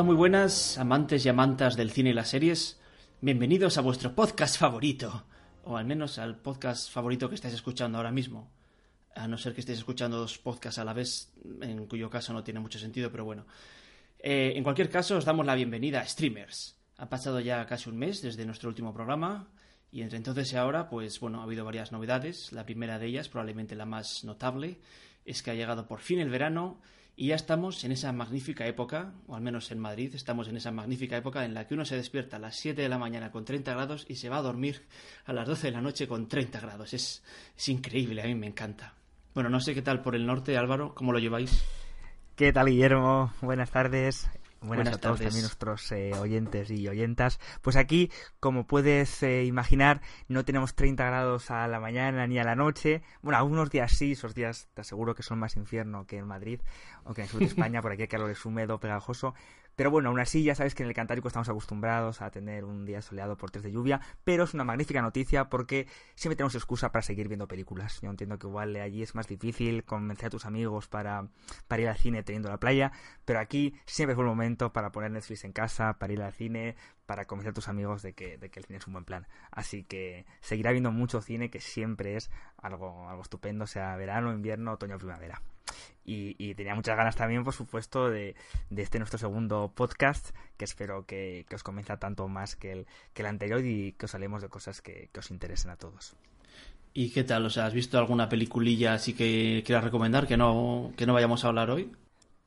Hola, muy buenas, amantes y amantas del cine y las series. Bienvenidos a vuestro podcast favorito, o al menos al podcast favorito que estáis escuchando ahora mismo. A no ser que estéis escuchando dos podcasts a la vez, en cuyo caso no tiene mucho sentido, pero bueno. Eh, en cualquier caso, os damos la bienvenida a Streamers. Ha pasado ya casi un mes desde nuestro último programa, y entre entonces y ahora, pues bueno, ha habido varias novedades. La primera de ellas, probablemente la más notable, es que ha llegado por fin el verano y ya estamos en esa magnífica época, o al menos en Madrid, estamos en esa magnífica época en la que uno se despierta a las 7 de la mañana con 30 grados y se va a dormir a las 12 de la noche con 30 grados. Es, es increíble, a mí me encanta. Bueno, no sé qué tal por el norte, Álvaro, ¿cómo lo lleváis? ¿Qué tal, Guillermo? Buenas tardes. Buenas, a todos también nuestros eh, oyentes y oyentas. Pues aquí, como puedes eh, imaginar, no tenemos 30 grados a la mañana ni a la noche. Bueno, algunos días sí, esos días te aseguro que son más infierno que en Madrid, aunque en el sur de España, por aquí el calor es húmedo, pegajoso. Pero bueno, aún así ya sabes que en el Cantábrico estamos acostumbrados a tener un día soleado por tres de lluvia, pero es una magnífica noticia porque siempre tenemos excusa para seguir viendo películas. Yo entiendo que igual allí es más difícil convencer a tus amigos para, ir al cine teniendo la playa, pero aquí siempre fue el momento para poner Netflix en casa, para ir al cine, para convencer a tus amigos de que, el cine es un buen plan. Así que seguirá viendo mucho cine que siempre es algo, algo estupendo, sea verano, invierno, otoño primavera. Y, tenía muchas ganas también, por supuesto, de, este nuestro segundo podcast, que espero que, os convenza tanto más que el, que el anterior y que os hablemos de cosas que, os interesen a todos. ¿Y qué tal? O sea, ¿has visto alguna peliculilla así que quieras recomendar que no, que no vayamos a hablar hoy?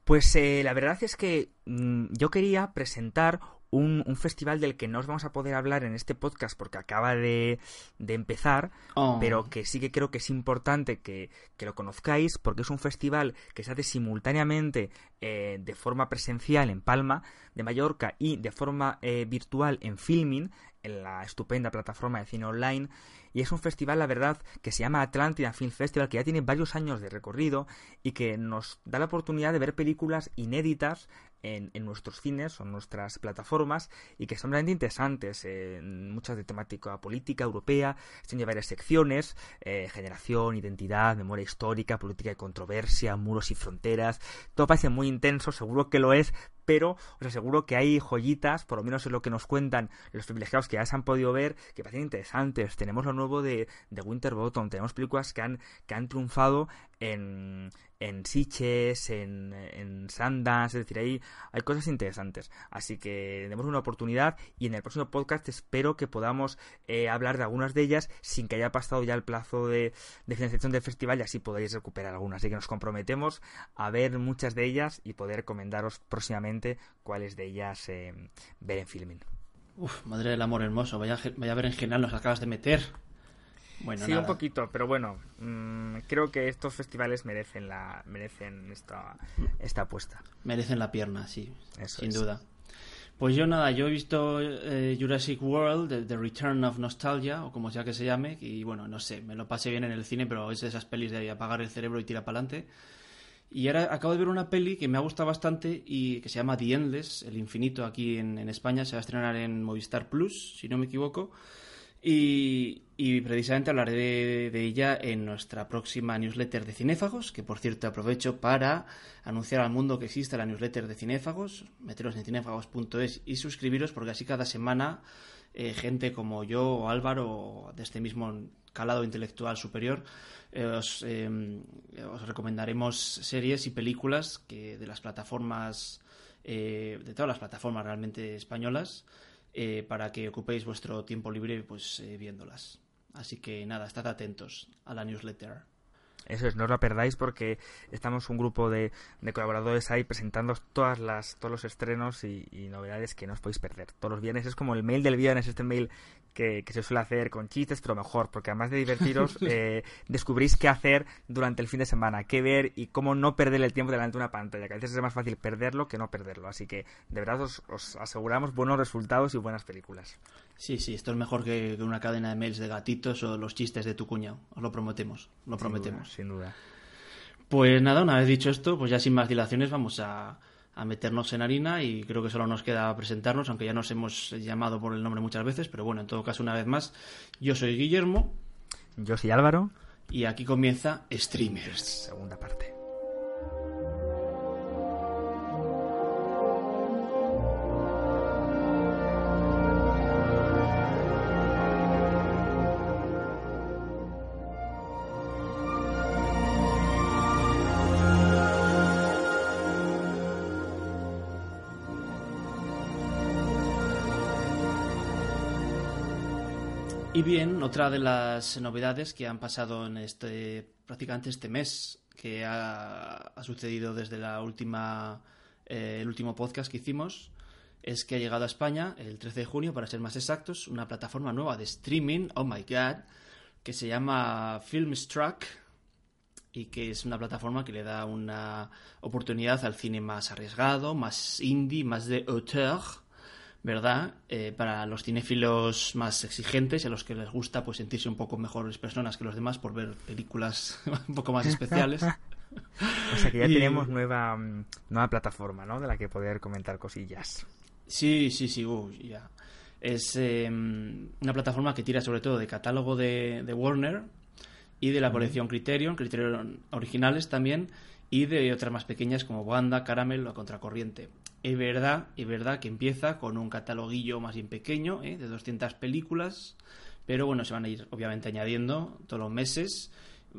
Pues eh, la verdad es que mm, yo quería presentar un, festival del que no os vamos a poder hablar en este podcast porque acaba de, empezar, oh. pero que sí que creo que es importante que, lo conozcáis porque es un festival que se hace simultáneamente eh, de forma presencial en Palma de Mallorca y de forma eh, virtual en Filming, en la estupenda plataforma de cine online. Y es un festival, la verdad, que se llama Atlántida Film Festival, que ya tiene varios años de recorrido y que nos da la oportunidad de ver películas inéditas en, nuestros cines o en nuestras plataformas y que son realmente interesantes, muchas de temática política europea, tiene varias secciones, eh, generación, identidad, memoria histórica, política de controversia, muros y fronteras, todo parece muy intenso, seguro que lo es, pero os aseguro que hay joyitas, por lo menos es lo que nos cuentan los privilegiados que ya se han podido ver, que parecen interesantes. Tenemos lo nuevo de, de Winterbottom, tenemos películas que han, que han triunfado en, en Siches, en, en es decir, ahí hay cosas interesantes. Así que demos una oportunidad y en el próximo podcast espero que podamos eh, hablar de algunas de ellas sin que haya pasado ya el plazo de, financiación del festival y así podéis recuperar algunas. Así que nos comprometemos a ver muchas de ellas y poder recomendaros próximamente cuáles de ellas eh, ver en filming. Uf, madre del amor hermoso, vaya, vaya ver en general nos acabas de meter. Bueno, sí, un poquito, pero bueno, mm, creo que estos festivales merecen la merecen esta, esta apuesta. Merecen la pierna, sí, sin duda. Pues yo nada, yo he visto eh, Jurassic World, the, Return of Nostalgia, o como sea que se llame, y bueno, no sé, me lo pasé bien en el cine, pero es de esas pelis de apagar el cerebro y tirar para adelante. Y ahora acabo de ver una peli que me ha gustado bastante y que se llama The Endless, El Infinito, aquí en, en España, se va a estrenar en Movistar Plus, si no me equivoco. Y, precisamente hablaré de, ella en nuestra próxima newsletter de Cinéfagos, que por cierto aprovecho para anunciar al mundo que existe la newsletter de Cinéfagos, meteros en cinéfagos.es y suscribiros porque así cada semana eh, gente como yo o Álvaro de este mismo calado intelectual superior eh, os, em, os, recomendaremos series y películas que de las plataformas eh, de todas las plataformas realmente españolas eh, para que ocupéis vuestro tiempo libre pues eh, viéndolas. Así que nada, estad atentos a la newsletter. Eso es, no os la perdáis porque estamos un grupo de, colaboradores ahí presentando todas las, todos los estrenos y, novedades que no os podéis perder. Todos los viernes es como el mail del viernes, este mail que, se suele hacer con chistes, pero mejor, porque además de divertiros, eh, descubrís qué hacer durante el fin de semana, qué ver y cómo no perder el tiempo delante de una pantalla, que a veces es más fácil perderlo que no perderlo. Así que de verdad os, aseguramos buenos resultados y buenas películas. Sí, sí, esto es mejor que, una cadena de mails de gatitos o los chistes de tu cuñado. Os lo prometemos, lo prometemos. sin duda. Pues nada, una vez dicho esto, pues ya sin más dilaciones vamos a, a meternos en harina y creo que solo nos queda presentarnos, aunque ya nos hemos llamado por el nombre muchas veces, pero bueno, en todo caso, una vez más, yo soy Guillermo. Yo soy Álvaro. Y aquí comienza Streamers. Segunda parte. Y bien, otra de las novedades que han pasado en este prácticamente este mes que ha, sucedido desde la última eh, el último podcast que hicimos es que ha llegado a España el 13 de junio, para ser más exactos, una plataforma nueva de streaming, oh my god, que se llama Filmstruck y que es una plataforma que le da una oportunidad al cine más arriesgado, más indie, más de auteur ¿verdad? Eh, para los cinéfilos más exigentes y a los que les gusta pues sentirse un poco mejores personas que los demás por ver películas un poco más especiales. o sea que ya tenemos nueva, mm, nueva plataforma, ¿no? De la que poder comentar cosillas. Sí, sí, sí, ya. Es em, una plataforma que tira sobre todo de catálogo de, de Warner y de la colección Criterion, Criterion originales también, y de otras más pequeñas como Wanda, Caramel o Contracorriente. Es verdad, es verdad que empieza con un cataloguillo más bien pequeño, ¿eh? de 200 películas, pero bueno, se van a ir obviamente añadiendo todos los meses.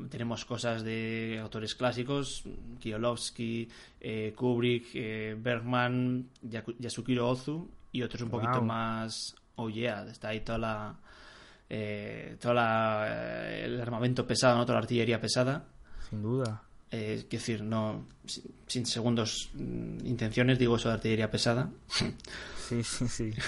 Tenemos cosas de autores clásicos, Kielovsky, eh, Kubrick, eh, Bergman, Yasukiro Ozu y otros un poquito más, oh yeah, está ahí toda la, toda el armamento pesado, ¿no? toda la artillería pesada. Sin duda. Eh, es decir, no sin, segundos mm, intenciones, digo eso de artillería pesada. Sí, sí, sí.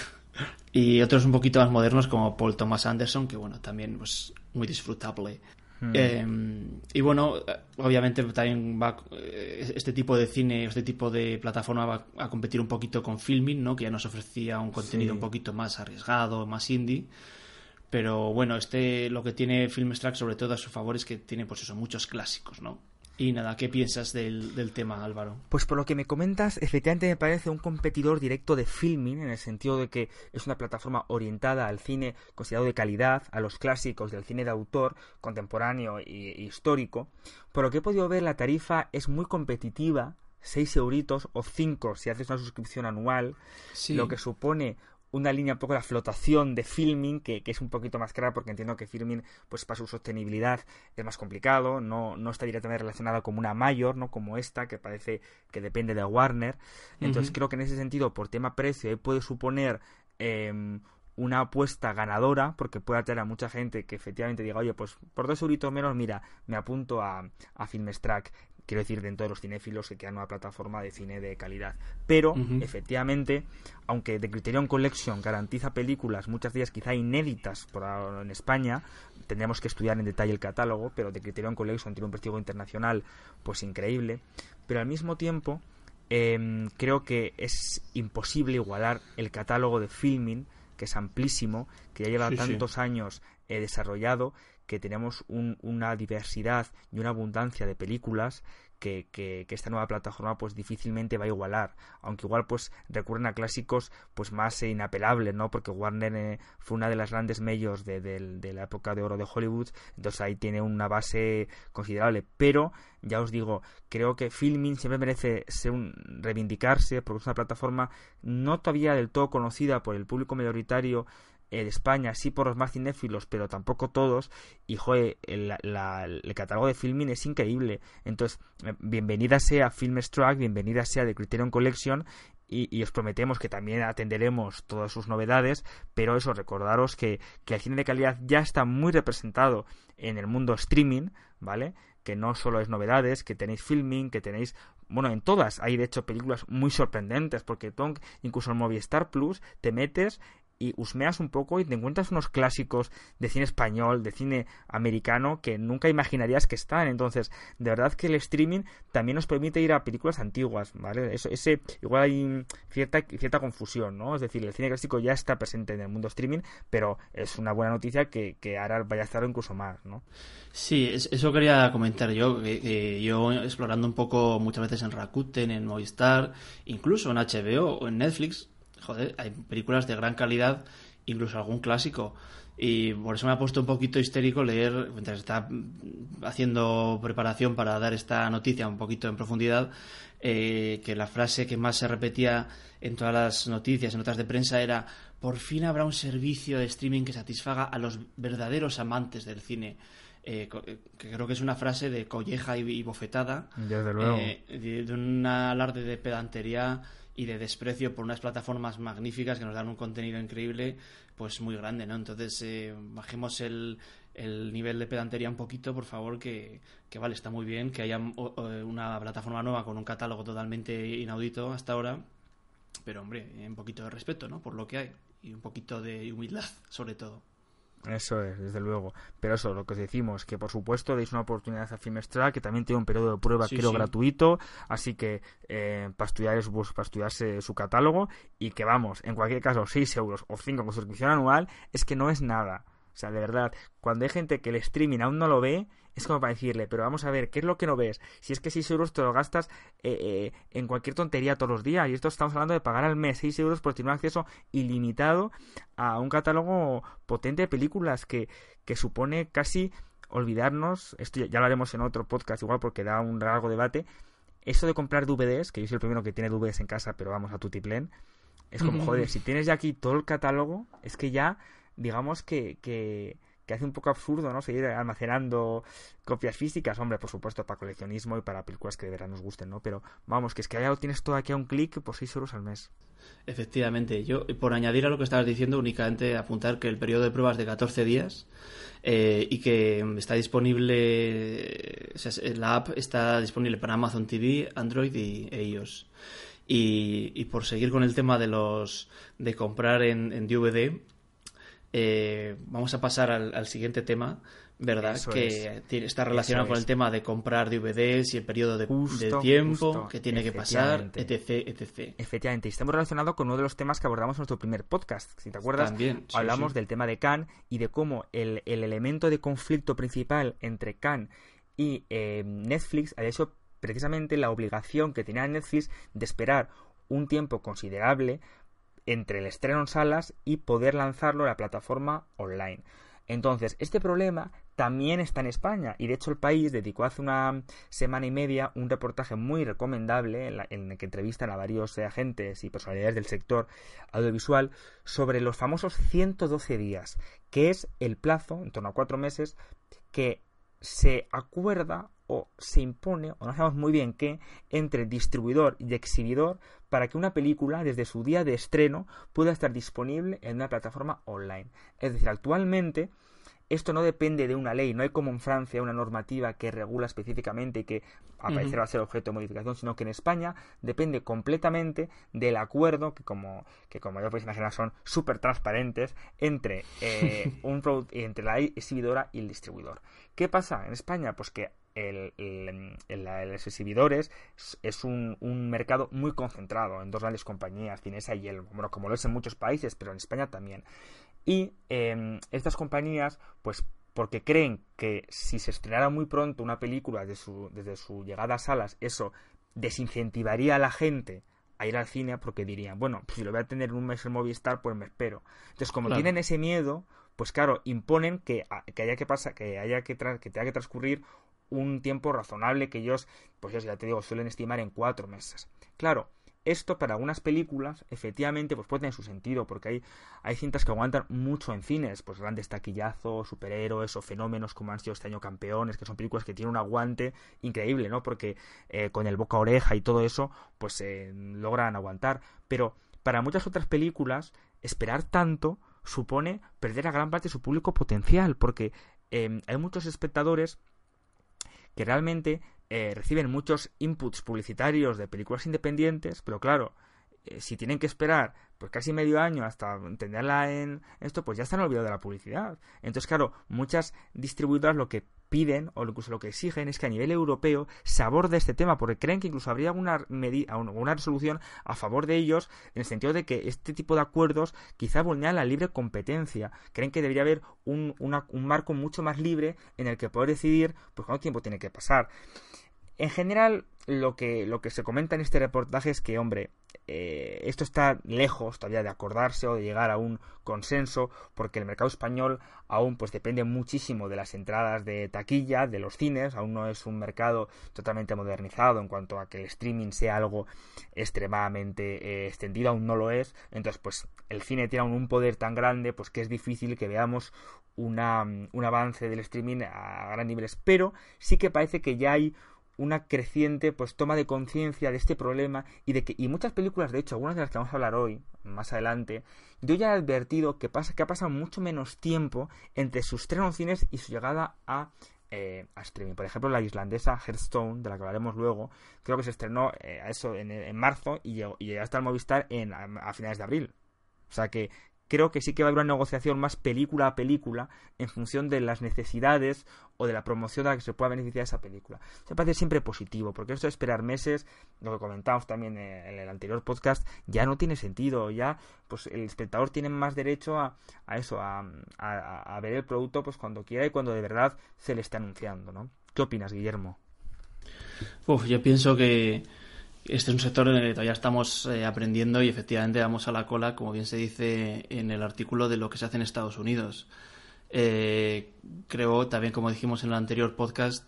Y otros un poquito más modernos como Paul Thomas Anderson, que bueno, también pues muy disfrutable. Hmm. Em, y bueno, obviamente también va eh, este tipo de cine, este tipo de plataforma va a competir un poquito con Filming, ¿no? Que ya nos ofrecía un contenido un poquito más arriesgado, más indie. Pero bueno, este lo que tiene Filmstruck sobre todo a su favor es que tiene pues eso, muchos clásicos, ¿no? Y nada, ¿qué piensas del, tema, Álvaro? Pues por lo que me comentas, efectivamente me parece un competidor directo de filming, en el sentido de que es una plataforma orientada al cine considerado de calidad, a los clásicos del cine de autor, contemporáneo e histórico. Por lo que he podido ver, la tarifa es muy competitiva, 6 euritos o 5 si haces una suscripción anual, lo que supone una línea un poco de flotación de filming que, es un poquito más cara porque entiendo que filming pues para su sostenibilidad es más complicado no, no está directamente relacionada con una mayor no como esta que parece que depende de Warner. Entonces creo que en ese sentido por tema precio puede suponer em, una apuesta ganadora porque puede atraer a mucha gente que efectivamente diga oye pues por dos euritos menos mira me apunto a, a Filmstrack quiero decir, dentro de los cinéfilos que quedan una plataforma de cine de calidad. Pero, efectivamente, aunque The Criterion Collection garantiza películas, muchas de ellas quizá inéditas por en España, tendríamos que estudiar en detalle el catálogo, pero The Criterion Collection tiene un prestigio internacional pues increíble. Pero al mismo tiempo, em, creo que es imposible igualar el catálogo de filming, que es amplísimo, que ya lleva tantos años eh, desarrollado que tenemos una diversidad y una abundancia de películas que, que, esta nueva plataforma pues difícilmente va a igualar. Aunque igual pues recurren a clásicos pues más inapelables no porque Warner eh, fue una de las grandes medios de, de, la época de oro de Hollywood entonces ahí tiene una base considerable. Pero ya os digo creo que Filming siempre merece ser un, reivindicarse porque es una plataforma no todavía del todo conocida por el público mayoritario en España sí por los más cinéfilos, pero tampoco todos. Y joder, el, catálogo de filming es increíble. Entonces, eh, bienvenida sea Filmstruck, bienvenida sea The Criterion Collection. Y, os prometemos que también atenderemos todas sus novedades, pero eso, recordaros que, que el cine de calidad ya está muy representado en el mundo streaming, ¿vale? Que no solo es novedades, que tenéis filming, que tenéis bueno, en todas hay de hecho películas muy sorprendentes, porque incluso en Movistar Plus, te metes y husmeas un poco y te encuentras unos clásicos de cine español, de cine americano que nunca imaginarías que están. Entonces, de verdad que el streaming también nos permite ir a películas antiguas, ¿vale? Eso, ese, igual hay cierta, cierta confusión, ¿no? Es decir, el cine clásico ya está presente en el mundo streaming, pero es una buena noticia que, que ahora vaya a estar incluso más, ¿no? Sí, eso quería comentar yo, que, yo explorando un poco muchas veces en Rakuten, en Movistar, incluso en HBO o en Netflix, joder, hay películas de gran calidad, incluso algún clásico. Y por eso me ha puesto un poquito histérico leer, mientras está haciendo preparación para dar esta noticia un poquito en profundidad, eh, que la frase que más se repetía en todas las noticias, en notas de prensa, era por fin habrá un servicio de streaming que satisfaga a los verdaderos amantes del cine. Eh, eh, que creo que es una frase de colleja y, bofetada, Desde luego. de, de, un alarde de pedantería y de desprecio por unas plataformas magníficas que nos dan un contenido increíble, pues muy grande, ¿no? Entonces, eh, bajemos el, el nivel de pedantería un poquito, por favor, que, que vale, está muy bien que haya una plataforma nueva con un catálogo totalmente inaudito hasta ahora, pero hombre, un poquito de respeto, ¿no? Por lo que hay y un poquito de humildad, sobre todo. Eso es, desde luego. Pero eso, lo que os decimos, que por supuesto deis una oportunidad a Filmestral, que también tiene un periodo de prueba, creo, gratuito, así que eh, para, estudiar, pues, para estudiarse su catálogo, y que vamos, en cualquier caso, 6 euros o 5 con suscripción anual, es que no es nada. O sea, de verdad, cuando hay gente que el streaming aún no lo ve, es como para decirle, pero vamos a ver, ¿qué es lo que no ves? Si es que 6 euros te lo gastas eh, eh, en cualquier tontería todos los días. Y esto estamos hablando de pagar al mes 6 euros por tener un acceso ilimitado a un catálogo potente de películas que, que supone casi olvidarnos, esto ya lo haremos en otro podcast igual porque da un largo debate, eso de comprar DVDs, que yo soy el primero que tiene DVDs en casa, pero vamos a tutiplen, es como, joder, si tienes ya aquí todo el catálogo, es que ya digamos que, que, hace un poco absurdo, ¿no? Seguir almacenando copias físicas, hombre, por supuesto, para coleccionismo y para películas que de verdad nos gusten, ¿no? Pero vamos, que es que ya lo tienes todo aquí a un clic por 6 euros al mes. Efectivamente, yo por añadir a lo que estabas diciendo, únicamente apuntar que el periodo de pruebas de 14 días eh, y que está disponible, la app está disponible para Amazon TV, Android y e iOS. Y, por seguir con el tema de los de comprar en, en DVD, eh, vamos a pasar al, siguiente tema, ¿verdad? que está relacionado con el tema de comprar DVDs y el periodo de, tiempo que tiene que pasar, etc, etc. Efectivamente, y estamos relacionados con uno de los temas que abordamos en nuestro primer podcast. Si te acuerdas, hablamos del tema de Khan y de cómo el, elemento de conflicto principal entre Khan y eh, Netflix había sido precisamente la obligación que tenía Netflix de esperar un tiempo considerable entre el estreno en salas y poder lanzarlo a la plataforma online. Entonces, este problema también está en España y de hecho el país dedicó hace una semana y media un reportaje muy recomendable en, el que entrevistan a varios agentes y personalidades del sector audiovisual sobre los famosos 112 días, que es el plazo, en torno a cuatro meses, que se acuerda o se impone, o no sabemos muy bien qué, entre distribuidor y exhibidor para que una película desde su día de estreno pueda estar disponible en una plataforma online. Es decir, actualmente esto no depende de una ley, no hay como en Francia una normativa que regula específicamente y que aparecerá a ser objeto de modificación, sino que en España depende completamente del acuerdo que como que como ya podéis imaginar son súper transparentes entre eh, un entre la exhibidora y el distribuidor. ¿Qué pasa en España? Pues que el, los exhibidores es un, un, mercado muy concentrado en dos grandes compañías, Cinesa y el bueno, como lo es en muchos países, pero en España también. Y em, estas compañías, pues porque creen que si se estrenara muy pronto una película desde su, desde su llegada a salas, eso desincentivaría a la gente a ir al cine porque dirían, bueno, si lo voy a tener en un mes en Movistar, pues me espero. Entonces, como tienen ese miedo, pues claro, imponen que, que haya que pasar, que haya que, que tenga que transcurrir un tiempo razonable que ellos, pues ya te digo, suelen estimar en cuatro meses. Claro, esto para algunas películas, efectivamente, pues puede tener su sentido, porque hay, hay cintas que aguantan mucho en cines, pues grandes taquillazos, superhéroes o fenómenos como han sido este año campeones, que son películas que tienen un aguante increíble, ¿no? Porque eh, con el boca oreja y todo eso, pues eh, logran aguantar. Pero para muchas otras películas, esperar tanto supone perder a gran parte de su público potencial, porque eh, hay muchos espectadores que realmente eh, reciben muchos inputs publicitarios de películas independientes, pero claro, eh, si tienen que esperar pues casi medio año hasta entenderla en esto, pues ya están olvidados de la publicidad. Entonces, claro, muchas distribuidoras lo que piden o incluso lo que exigen es que a nivel europeo se aborde este tema porque creen que incluso habría alguna medida alguna resolución a favor de ellos en el sentido de que este tipo de acuerdos quizá vulneran la libre competencia. Creen que debería haber un, un marco mucho más libre en el que poder decidir pues cuánto tiempo tiene que pasar en general lo que, lo que se comenta en este reportaje es que, hombre, eh, esto está lejos todavía de acordarse o de llegar a un consenso, porque el mercado español aún pues depende muchísimo de las entradas de taquilla, de los cines, aún no es un mercado totalmente modernizado en cuanto a que el streaming sea algo extremadamente eh, extendido, aún no lo es, entonces pues el cine tiene un poder tan grande pues que es difícil que veamos una, un avance del streaming a gran niveles, pero sí que parece que ya hay una creciente pues toma de conciencia de este problema y de que y muchas películas de hecho algunas de las que vamos a hablar hoy más adelante yo ya he advertido que pasa que ha pasado mucho menos tiempo entre sus estrenos cines y su llegada a eh, a streaming. Por ejemplo, la islandesa Hearthstone, de la que hablaremos luego, creo que se estrenó eh, eso en, marzo y llegó, y hasta el Movistar en, a, finales de abril. O sea que creo que sí que va a haber una negociación más película a película en función de las necesidades o de la promoción de la que se pueda beneficiar esa película. Se parece siempre positivo, porque esto de esperar meses, lo que comentamos también en el anterior podcast, ya no tiene sentido, ya pues el espectador tiene más derecho a, a eso, a, a, ver el producto pues cuando quiera y cuando de verdad se le está anunciando, ¿no? ¿Qué opinas, Guillermo? Uf, yo pienso que este es un sector en el que todavía estamos eh, aprendiendo y efectivamente vamos a la cola, como bien se dice en el artículo, de lo que se hace en Estados Unidos. Eh, creo también, como dijimos en el anterior podcast,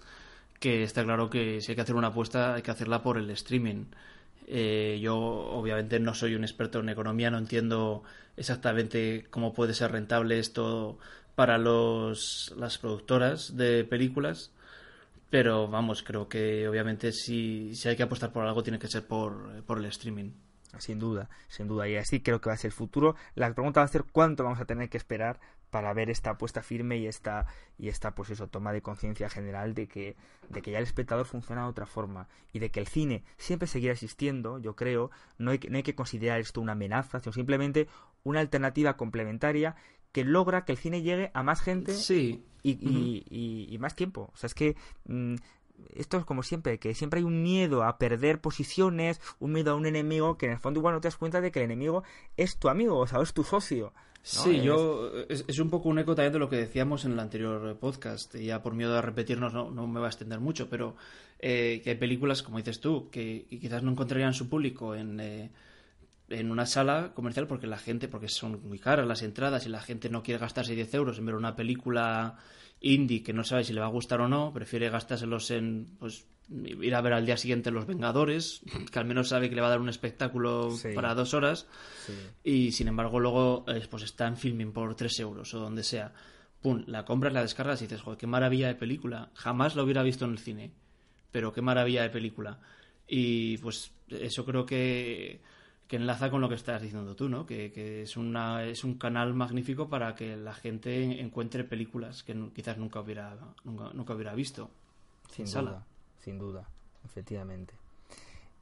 que está claro que si hay que hacer una apuesta hay que hacerla por el streaming. Eh, yo obviamente no soy un experto en economía, no entiendo exactamente cómo puede ser rentable esto para los, las productoras de películas, pero vamos, creo que obviamente si, si hay que apostar por algo tiene que ser por, por el streaming. Sin duda, sin duda. Y así creo que va a ser el futuro. La pregunta va a ser cuánto vamos a tener que esperar para ver esta apuesta firme y esta, y esta pues eso, toma de conciencia general de que, de que ya el espectador funciona de otra forma y de que el cine siempre seguirá existiendo, yo creo, no hay, no hay que considerar esto una amenaza, sino simplemente una alternativa complementaria que logra que el cine llegue a más gente sí. y, y, más tiempo. O sea, es que mm, esto es como siempre, que siempre hay un miedo a perder posiciones, un miedo a un enemigo, que en el fondo igual no te das cuenta de que el enemigo es tu amigo, o sea, es tu socio. Sí, yo es, un poco un eco también de lo que decíamos en el anterior podcast. Y ya por miedo a repetirnos no, no me va a extender mucho, pero eh, que hay películas, como dices tú, que, quizás no encontrarían su público en, eh, en una sala comercial porque la gente, porque son muy caras las entradas y la gente no quiere gastarse 10 euros en ver una película indie que no sabe si le va a gustar o no, prefiere gastárselos en pues ir a ver al día siguiente Los Vengadores, que al menos sabe que le va a dar un espectáculo para dos horas, y sin embargo luego eh, pues está en filming por 3 euros o donde sea. Pum, la compras, la descargas y dices, joder, qué maravilla de película. Jamás lo hubiera visto en el cine, pero qué maravilla de película. Y pues eso creo que que enlaza con lo que estás diciendo tú, ¿no? Que, es, una, es un canal magnífico para que la gente encuentre películas que quizás nunca hubiera, nunca, hubiera visto. Sin duda, sin duda, efectivamente.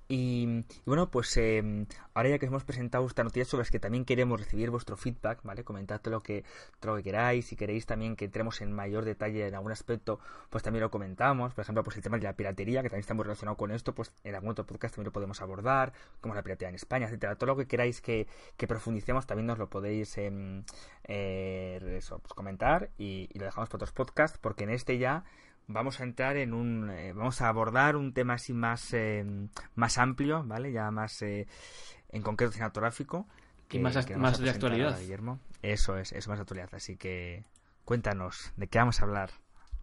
Y, bueno, pues eh, ahora ya que hemos presentado esta noticia sobre las que también queremos recibir vuestro feedback, ¿vale? Comentad lo que, lo que queráis, si queréis también que entremos en mayor detalle en algún aspecto, pues también lo comentamos. Por ejemplo, pues el tema de la piratería, que también está muy relacionado con esto, pues en algún otro podcast también lo podemos abordar, como la piratería en España, etcétera. Todo lo que queráis que, que profundicemos también nos lo podéis em, eh, pues comentar y, y lo dejamos para otros podcasts, porque en este ya vamos a entrar en un eh, vamos a abordar un tema así más eh, más amplio vale ya más eh, en concreto cinematográfico y más, más de actualidad. Guillermo. Eso es eso más de actualidad. Así que cuéntanos de qué vamos a hablar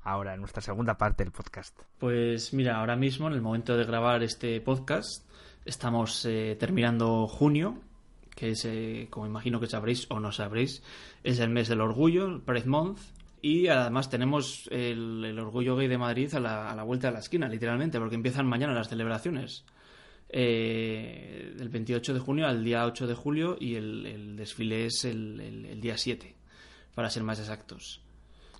ahora en nuestra segunda parte del podcast pues mira ahora mismo en el momento de grabar este podcast estamos terminando junio que es como imagino que sabréis o no sabréis es el mes del orgullo el Pride Month y además tenemos el, Orgullo Gay de Madrid a la, vuelta de la esquina, literalmente, porque empiezan mañana las celebraciones. Eh, del 28 de junio al día 8 de julio y el, desfile es el, día 7, para ser más exactos.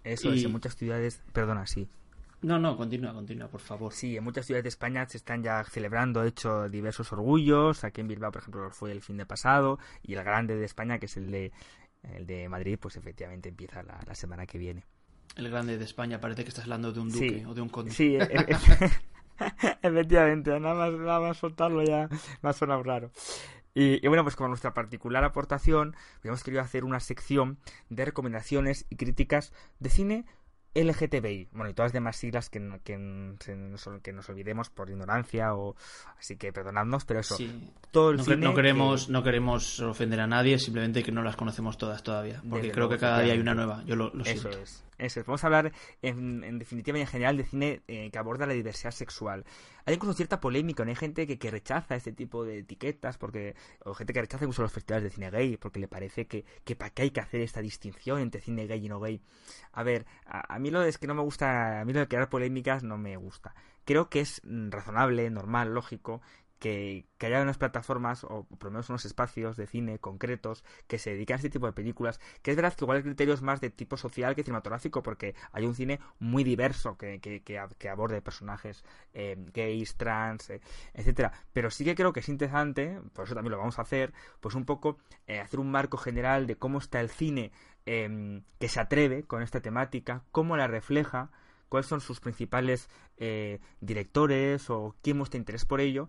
Eso es, en muchas ciudades, perdona, sí. No, no, continúa, continúa, por favor. Sí, en muchas ciudades de España se están ya celebrando, de hecho, diversos orgullos. Aquí en Bilbao, por ejemplo, fue el fin de pasado. Y el grande de España, que es el de el de Madrid, pues efectivamente empieza la, semana que viene. El grande de España, parece que estás hablando de un duque o de un conde. Sí, e, e, efectivamente, nada más, nada más soltarlo ya me ha sonado raro. Y, bueno, pues como nuestra particular aportación, hemos querido hacer una sección de recomendaciones y críticas de cine LGTBI, bueno, y todas las demás siglas que, que, que, nos olvidemos por ignorancia o así que perdonadnos, pero eso, todo el no, no queremos no queremos ofender a nadie, simplemente que no las conocemos todas todavía, porque creo que cada día hay una nueva, yo lo, lo Eso es. Eso es. Vamos a hablar en, definitiva y en general de cine eh, que aborda la diversidad sexual. Hay incluso cierta polémica, ¿no? hay gente que, que, rechaza este tipo de etiquetas, porque o gente que rechaza incluso los festivales de cine gay, porque le parece que, que para qué hay que hacer esta distinción entre cine gay y no gay. A ver, a, mí lo es que no me gusta, a mí lo de crear polémicas no me gusta. creo que es razonable, normal, lógico que, haya unas plataformas o por lo menos unos espacios de cine concretos que se dediquen a este tipo de películas, que es verdad que igual el criterio es más de tipo social que cinematográfico porque hay un cine muy diverso que, que, aborde personajes eh, gays, trans, eh, etcétera. Pero sí que creo que es interesante, por eso también lo vamos a hacer, pues un poco eh, hacer un marco general de cómo está el cine em, que se atreve con esta temática, cómo la refleja, cuáles son sus principales directores o quién muestra interés por ello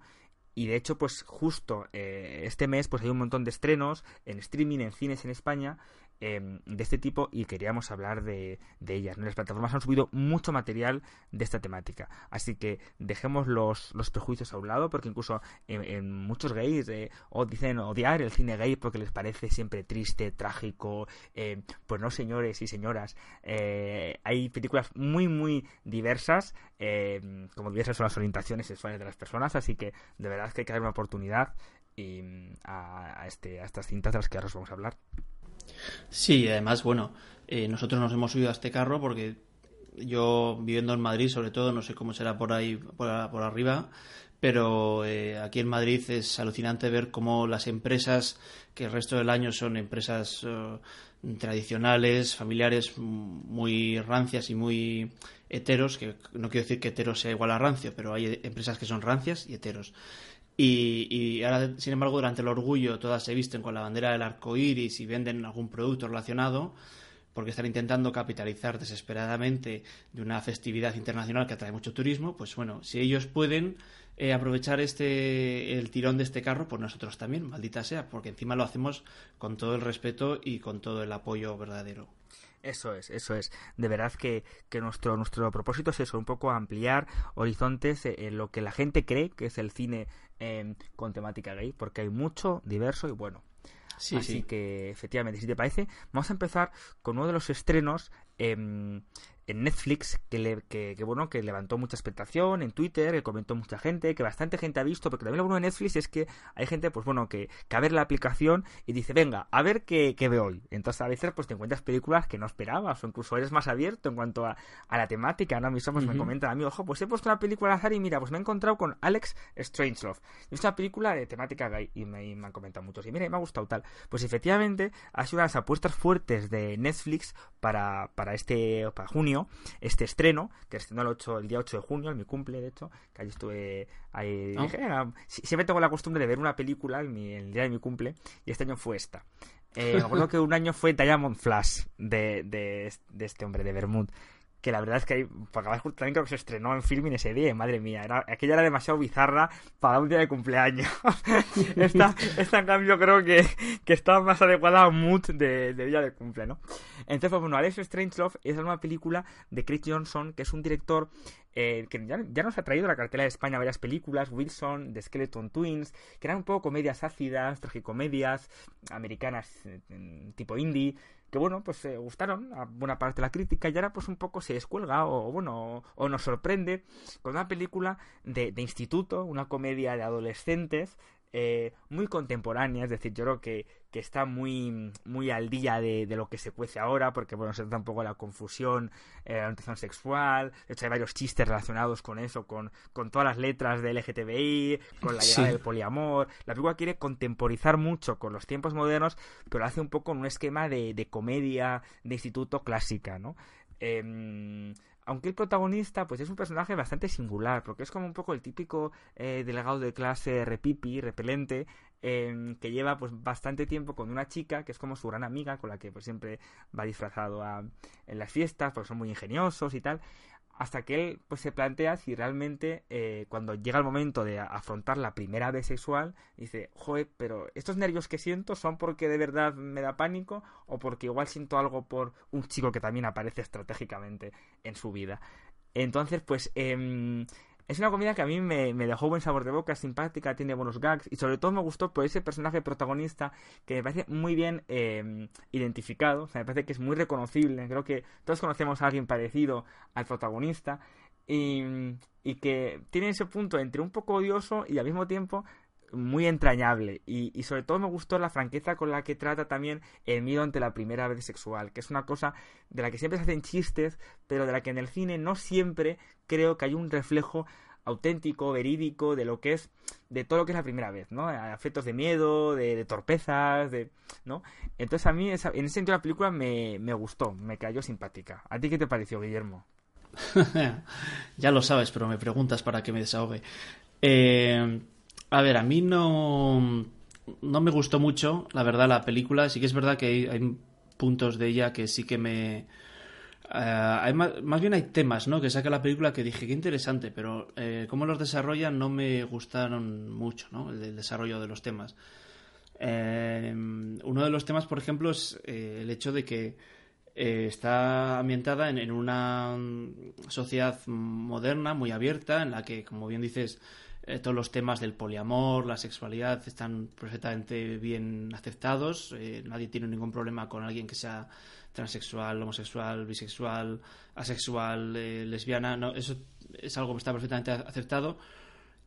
y de hecho, pues justo eh, este mes pues hay un montón de estrenos en streaming, en cines en España, Em, de este tipo y queríamos hablar de, ellas. Las plataformas han subido mucho material de esta temática, así que dejemos los, los prejuicios a un lado, porque incluso en, muchos gays eh, o dicen odiar el cine gay porque les parece siempre triste, trágico. Eh, pues no, señores y señoras, eh, hay películas muy, muy diversas, como diversas son las orientaciones sexuales de las personas, así que de verdad que hay que dar una oportunidad y, a, a, este, a estas cintas de las que ahora os vamos a hablar. Sí, además, bueno, eh, nosotros nos hemos subido a este carro porque yo viviendo en Madrid, sobre todo, no sé cómo será por ahí, por, arriba, pero eh, aquí en Madrid es alucinante ver cómo las empresas, que el resto del año son empresas eh, tradicionales, familiares, muy rancias y muy heteros, que no quiero decir que heteros sea igual a rancio, pero hay empresas que son rancias y heteros. Y, ahora, sin embargo, durante el orgullo todas se visten con la bandera del arco iris y venden algún producto relacionado porque están intentando capitalizar desesperadamente de una festividad internacional que atrae mucho turismo, pues bueno, si ellos pueden eh, aprovechar este el tirón de este carro, pues nosotros también, maldita sea, porque encima lo hacemos con todo el respeto y con todo el apoyo verdadero. Eso es, eso es. De verdad que, que nuestro, nuestro propósito es eso, un poco ampliar horizontes en lo que la gente cree que es el cine em, con temática gay, porque hay mucho, diverso y bueno. Sí, Así que, efectivamente, si te parece, vamos a empezar con uno de los estrenos eh, en Netflix que, le, que, bueno que levantó mucha expectación en Twitter que comentó mucha gente que bastante gente ha visto porque también lo bueno de Netflix es que hay gente pues bueno que, que a ver la aplicación y dice venga a ver qué, qué veo hoy entonces a veces pues te encuentras películas que no esperabas o incluso eres más abierto en cuanto a, a la temática. No a mis ojos me comentan a mí ojo pues he puesto una película al azar y mira pues me he encontrado con Alex Strangelove es una película de temática gay y me, han comentado muchos y mira me ha gustado tal pues efectivamente ha sido una de las apuestas fuertes de Netflix para, para este para junio este estreno, que estrenó el, 8, el día 8 de junio, en mi cumple, de hecho, que allí estuve ahí. siempre tengo la costumbre de ver una película el, el día de mi cumple, y este año fue esta. Eh, me acuerdo que un año fue Diamond Flash de, de, de este hombre, de Bermud que la verdad es que hay, también creo que se estrenó en film en ese día, madre mía, era, aquella era demasiado bizarra para un día de cumpleaños. esta, esta, en cambio, creo que, que está más adecuada a mood de, de día de cumple, ¿no? Entonces, pues bueno, Alex Strangelove es una película de Chris Johnson, que es un director eh, que ya, nos ha traído a la cartela de España varias películas, Wilson, The Skeleton Twins, que eran un poco comedias ácidas, tragicomedias americanas eh, tipo indie, que bueno, pues se gustaron a buena parte de la crítica y ahora pues un poco se descuelga o bueno, o, nos sorprende con una película de, de instituto, una comedia de adolescentes eh, muy contemporánea, es decir, yo creo que, que está muy, muy al día de, de, lo que se cuece ahora, porque bueno, se trata un poco la confusión, eh, la orientación sexual, de hecho hay varios chistes relacionados con eso, con, con todas las letras de LGTBI, con la llegada del poliamor. La película quiere contemporizar mucho con los tiempos modernos, pero lo hace un poco en un esquema de, de comedia de instituto clásica, ¿no? Eh, aunque el protagonista pues es un personaje bastante singular, porque es como un poco el típico eh, delegado de clase repipi, repelente, em, que lleva pues bastante tiempo con una chica que es como su gran amiga, con la que pues siempre va disfrazado en las fiestas, porque son muy ingeniosos y tal hasta que él pues se plantea si realmente eh, cuando llega el momento de afrontar la primera vez sexual dice joder pero estos nervios que siento son porque de verdad me da pánico o porque igual siento algo por un chico que también aparece estratégicamente en su vida entonces pues eh, es una comida que a mí me, dejó buen sabor de boca, simpática, tiene buenos gags y sobre todo me gustó por ese personaje protagonista que me parece muy bien em, identificado, o sea, me parece que es muy reconocible, creo que todos conocemos a alguien parecido al protagonista y, y que tiene ese punto entre un poco odioso y al mismo tiempo muy entrañable y, sobre todo me gustó la franqueza con la que trata también el miedo ante la primera vez sexual, que es una cosa de la que siempre se hacen chistes, pero de la que en el cine no siempre creo que hay un reflejo auténtico, verídico de lo que es, de todo lo que es la primera vez, ¿no? Afectos de miedo, de, torpezas, de, ¿no? Entonces a mí en ese sentido la película me, me gustó, me cayó simpática. ¿A ti qué te pareció, Guillermo? ya lo sabes, pero me preguntas para que me desahogue. Eh, a ver, a mí no, no me gustó mucho, la verdad, la película. Sí que es verdad que hay, puntos de ella que sí que me... Eh, más, bien hay temas ¿no? que saca la película que dije, qué interesante, pero eh, cómo los desarrollan no me gustaron mucho, ¿no? el, desarrollo de los temas. Eh, uno de los temas, por ejemplo, es el hecho de que está ambientada en, una sociedad moderna, muy abierta, en la que, como bien dices, eh, todos los temas del poliamor, la sexualidad están perfectamente bien aceptados. Eh, nadie tiene ningún problema con alguien que sea transexual, homosexual, bisexual, asexual, eh, lesbiana. No, eso es algo que está perfectamente aceptado.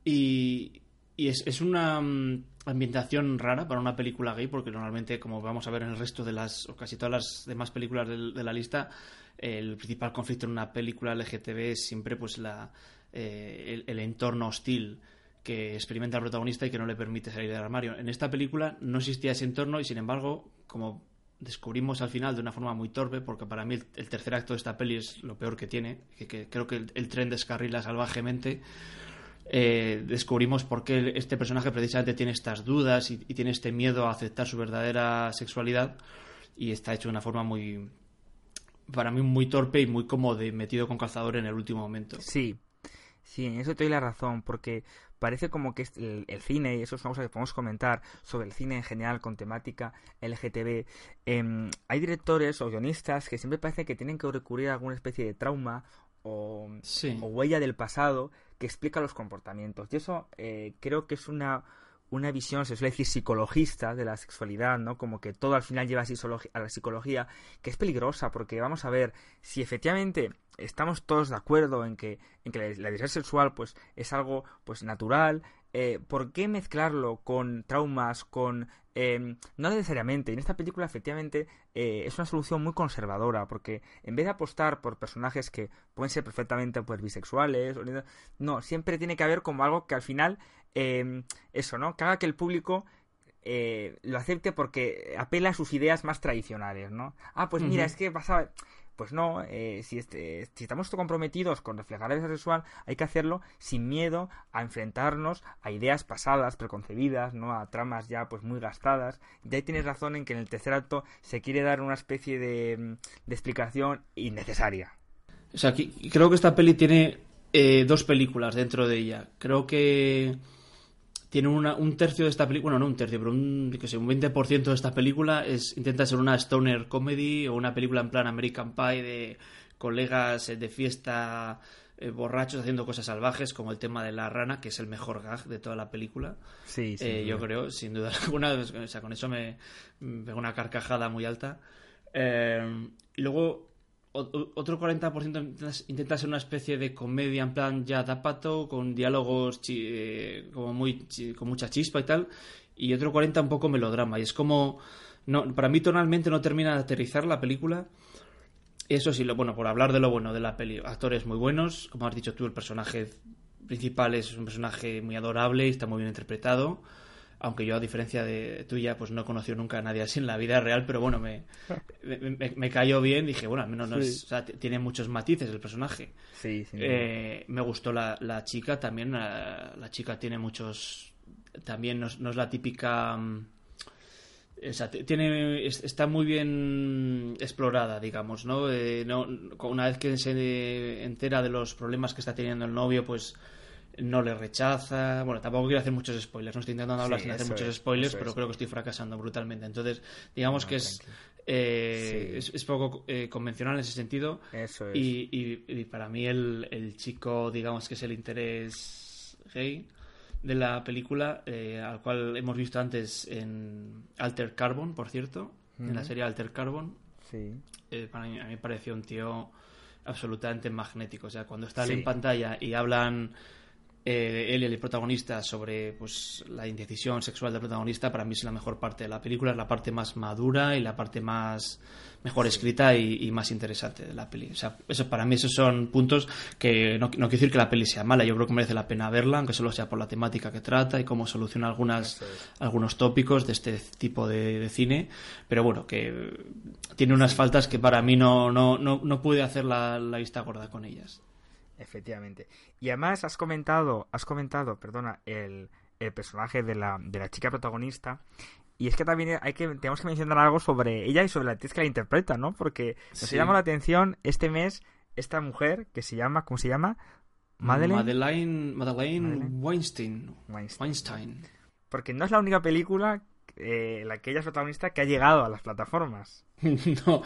Y, es, una mm, ambientación rara para una película gay, porque normalmente, como vamos a ver en el resto de las, o casi todas las demás películas de, la lista, el principal conflicto en una película LGTB es siempre pues la eh, el, entorno hostil que experimenta el protagonista y que no le permite salir del armario. En esta película no existía ese entorno y sin embargo, como descubrimos al final de una forma muy torpe, porque para mí el, tercer acto de esta peli es lo peor que tiene, que, creo que el, tren descarrila salvajemente. Eh, descubrimos por qué este personaje precisamente tiene estas dudas y, tiene este miedo a aceptar su verdadera sexualidad y está hecho de una forma muy para mí muy torpe y muy como de metido con calzador en el último momento. Sí, Sí, en eso te doy la razón, porque parece como que el, cine, y eso es una cosa que podemos comentar sobre el cine en general con temática LGTB, em, hay directores o guionistas que siempre parece que tienen que recurrir a alguna especie de trauma o, huella del pasado que explica los comportamientos. Y eso eh, creo que es una, una visión, se suele decir, psicologista de la sexualidad, ¿no? Como que todo al final lleva a la psicología, que es peligrosa, porque vamos a ver, si efectivamente estamos todos de acuerdo en que, en que la, diversidad sexual pues es algo pues natural, eh, ¿por qué mezclarlo con traumas, con... Em, no necesariamente, en esta película efectivamente eh, es una solución muy conservadora, porque en vez de apostar por personajes que pueden ser perfectamente pues bisexuales, no, siempre tiene que haber como algo que al final, em, eso, ¿no? Que haga que el público eh, lo acepte porque apela a sus ideas más tradicionales, ¿no? Ah, pues mira, es que pasaba pues no, eh, si, este, si estamos comprometidos con reflejar la vida sexual, hay que hacerlo sin miedo a enfrentarnos a ideas pasadas, preconcebidas, ¿no? a tramas ya pues muy gastadas. Y ahí tienes razón en que en el tercer acto se quiere dar una especie de, de explicación innecesaria. O sea, creo que esta peli tiene eh, dos películas dentro de ella. Creo que tiene una, un tercio de esta película, bueno, no un tercio, pero un, que sé, un 20% de esta película es intenta ser una stoner comedy o una película en plan American Pie de colegas eh, de fiesta eh, borrachos haciendo cosas salvajes, como el tema de la rana, que es el mejor gag de toda la película. Sí, sí. Eh, yo creo, sin duda alguna, o sea, con eso me, pego una carcajada muy alta. y luego otro 40% intenta ser una especie de comedia en plan ya tapato, con diálogos eh, como muy con mucha chispa y tal, y otro 40% un poco melodrama. Y es como, no, para mí tonalmente no termina de aterrizar la película. Eso sí, lo bueno, por hablar de lo bueno de la peli, actores muy buenos, como has dicho tú, el personaje principal es un personaje muy adorable y está muy bien interpretado aunque yo a diferencia de tuya pues no he conocido nunca a nadie así en la vida real, pero bueno, me, me, cayó bien, dije, bueno, al menos no tiene muchos matices el personaje. Sí, eh, me gustó la, la chica también, la, chica tiene muchos, también no, es la típica... Mm, o sea, tiene, está muy bien explorada, digamos, ¿no? Eh, no una vez que se entera de los problemas que está teniendo el novio, pues no le rechaza. Bueno, tampoco quiero hacer muchos spoilers, no estoy intentando hablar sin hacer muchos spoilers, pero creo que estoy fracasando brutalmente. Entonces, digamos que es, eh, es, poco eh, convencional en ese sentido. Eso es. Y, para mí, el, chico, digamos que es el interés gay de la película, eh, al cual hemos visto antes en Alter Carbon, por cierto, en la serie Alter Carbon. Sí. para mí, a mí me pareció un tío absolutamente magnético. O sea, cuando está en pantalla y hablan eh, él y el protagonista sobre pues la indecisión sexual del protagonista para mí es la mejor parte de la película es la parte más madura y la parte más mejor escrita y, más interesante de la peli. O sea eso para mí esos son puntos que no, quiero decir que la peli sea mala yo creo que merece la pena verla aunque solo sea por la temática que trata y cómo soluciona algunas algunos tópicos de este tipo de, cine. Pero bueno que tiene unas faltas que para mí no no, no, no pude hacer la vista gorda con ellas Efectivamente. Y además has comentado, has comentado, perdona, el, el personaje de la, de la chica protagonista. Y es que también hay que, tenemos que mencionar algo sobre ella y sobre la actriz que la interpreta, ¿no? Porque nos llama la atención este mes esta mujer que se llama, ¿cómo se llama? Madeleine. Madeleine, Weinstein. Weinstein. Porque no es la única película eh, la que ella es protagonista que ha llegado a las plataformas. no,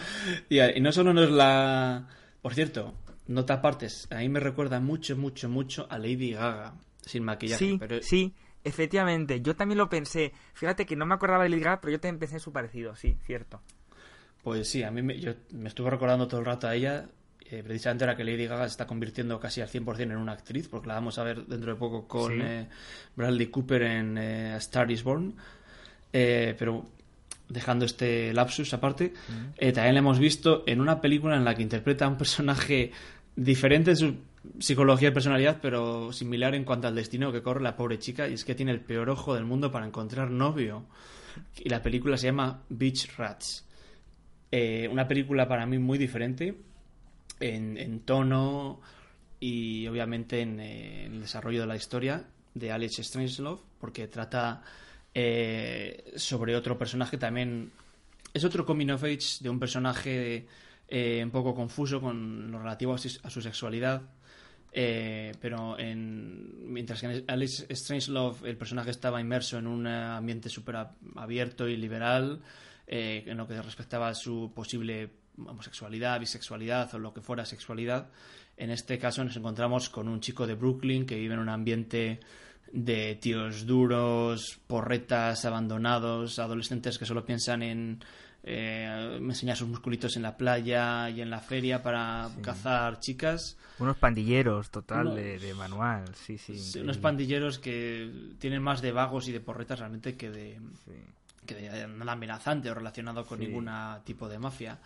y no solo no es la... Por cierto, nota partes, a mí me recuerda mucho, mucho, mucho a Lady Gaga, sin maquillaje. Sí, sí, efectivamente, yo también lo pensé. Fíjate que no me acordaba de Lady Gaga, pero yo también pensé su parecido, sí, cierto. Pues sí, a mí me, yo me estuve recordando todo el rato a ella, eh, precisamente ahora que Lady Gaga se está convirtiendo casi al 100% en una actriz, porque la vamos a ver dentro de poco con eh, Bradley Cooper en eh, Star is Born. pero dejando este lapsus aparte, también la hemos visto en una película en la que interpreta a un personaje diferente en su psicología y personalidad, pero similar en cuanto al destino que corre la pobre chica, y es que tiene el peor ojo del mundo para encontrar novio. Y la película se llama Beach Rats. Eh, una película para mí muy diferente en, tono y obviamente en, eh, en, el desarrollo de la historia de Alex Strangelove, porque trata eh, sobre otro personaje también. Es otro coming of age de un personaje eh, un poco confuso con lo relativo a su, sexualidad. Eh, pero en, mientras que en Alice Strangelove el personaje estaba inmerso en un ambiente súper abierto y liberal eh, en lo que respectaba a su posible homosexualidad, bisexualidad o lo que fuera sexualidad. En este caso nos encontramos con un chico de Brooklyn que vive en un ambiente de tíos duros, porretas, abandonados, adolescentes que solo piensan en eh, enseñar sus musculitos en la playa y en la feria para cazar chicas. Unos pandilleros total de, manual, sí, sí. unos pandilleros que tienen más de vagos y de porretas realmente que de, que de nada amenazante o relacionado con ningún tipo de mafia.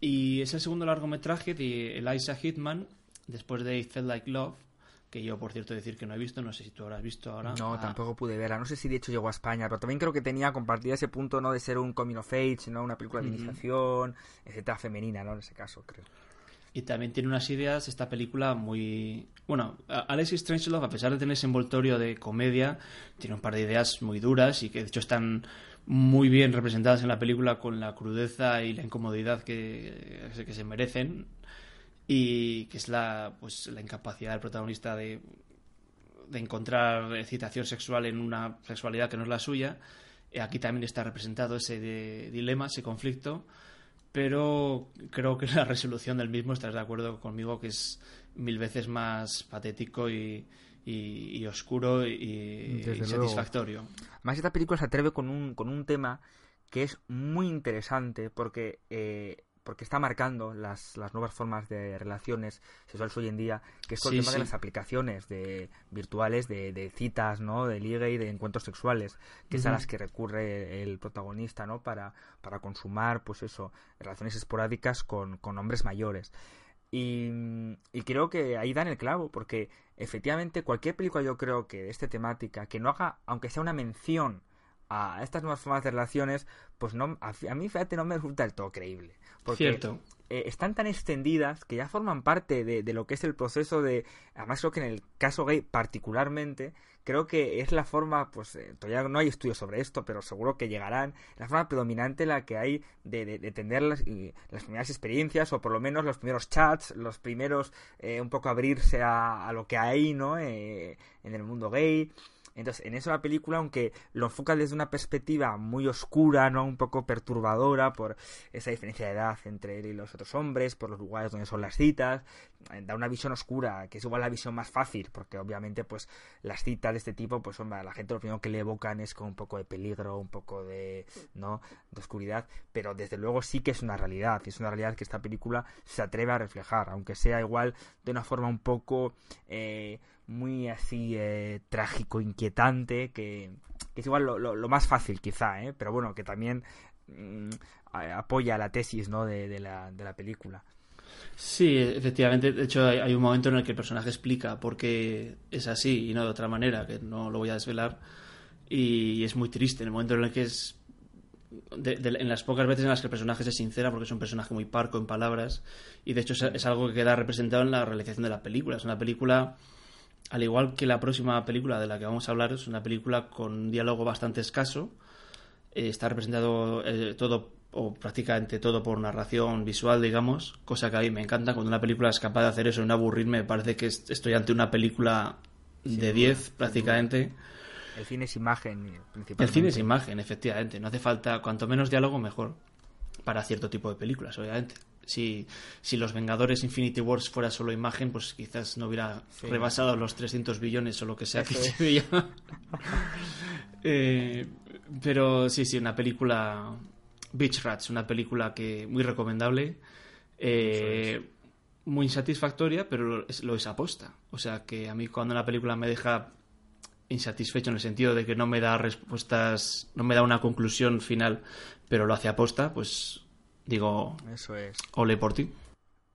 Y es el segundo largometraje de Eliza Hitman, después de It Felt Like Love, que yo, por cierto, decir que no he visto, no sé si tú habrás visto ahora. No, ah. tampoco pude verla, no sé si de hecho llegó a España, pero también creo que tenía compartida ese punto, ¿no? De ser un coming of age, ¿no? Una película de iniciación, etcétera, femenina, ¿no? En ese caso, creo. Y también tiene unas ideas, esta película, muy... Bueno, Alexis Strangelove, a pesar de tener ese envoltorio de comedia, tiene un par de ideas muy duras y que de hecho están muy bien representadas en la película con la crudeza y la incomodidad que, que se merecen y que es la, pues, la incapacidad del protagonista de, de encontrar excitación sexual en una sexualidad que no es la suya. Eh, aquí también está representado ese dilema, ese conflicto, pero creo que la resolución del mismo, estás de acuerdo conmigo, que es mil veces más patético y, y, oscuro y, satisfactorio. Más esta película se atreve con un, con un tema que es muy interesante porque eh, porque está marcando las, las nuevas formas de relaciones sexuales hoy en día, que es el tema de las aplicaciones de virtuales de, de, citas, ¿no? De ligue y de encuentros sexuales, que es a las que recurre el protagonista, ¿no? Para, para consumar, pues eso, relaciones esporádicas con, con hombres mayores. Y, y, creo que ahí dan el clavo, porque efectivamente cualquier película yo creo que de esta temática, que no haga, aunque sea una mención a estas nuevas formas de relaciones, pues no, a, mí, fíjate, no me resulta del todo creíble. Porque Cierto. Eh, están tan extendidas que ya forman parte de, de, lo que es el proceso de, además creo que en el caso gay particularmente, creo que es la forma, pues eh, todavía no hay estudios sobre esto, pero seguro que llegarán, la forma predominante la que hay de, de, tener las, las, primeras experiencias o por lo menos los primeros chats, los primeros eh, un poco abrirse a, a, lo que hay, ¿no? en el mundo gay. Entonces, en eso la película, aunque lo enfoca desde una perspectiva muy oscura, ¿no? Un poco perturbadora por esa diferencia de edad entre él y los otros hombres, por los lugares donde son las citas, eh, da una visión oscura, que es igual la visión más fácil, porque obviamente, pues, las citas de este tipo, pues, hombre, la gente lo primero que le evocan es con un poco de peligro, un poco de, ¿no? De oscuridad, pero desde luego sí que es una realidad, y es una realidad que esta película se atreve a reflejar, aunque sea igual de una forma un poco, eh, muy así eh, trágico, inquietante, que, es igual lo, más fácil quizá, ¿eh? pero bueno, que también mm, apoya la tesis ¿no? de, la, de la película. Sí, efectivamente. De hecho, hay, un momento en el que el personaje explica por qué es así y no de otra manera, que no lo voy a desvelar. Y es muy triste en el momento en el que es. en las pocas veces en las que el personaje se sincera, porque es un personaje muy parco en palabras, y de hecho es, algo que queda representado en la realización de la película. Es una película, al igual que la próxima película de la que vamos a hablar, es una película con un diálogo bastante escaso. Eh, está representado eh, todo o prácticamente todo por narración visual, digamos, cosa que a mí me encanta. Cuando una película es capaz de hacer eso, en aburrirme, me parece que estoy ante una película de 10 prácticamente. El cine es imagen, principalmente. El cine es imagen, efectivamente. No hace falta, cuanto menos diálogo, mejor. Para cierto tipo de películas, obviamente. Si, si Los Vengadores Infinity Wars fuera solo imagen, pues quizás no hubiera rebasado los 300 billones o lo que sea que se veía. Eh, pero sí, sí, una película Beach Rats, una película que muy recomendable, eh, muy insatisfactoria, pero lo es, aposta. O sea que a mí cuando una película me deja insatisfecho en el sentido de que no me da respuestas, no me da una conclusión final, pero lo hace aposta, pues digo, eso es. Ole por ti.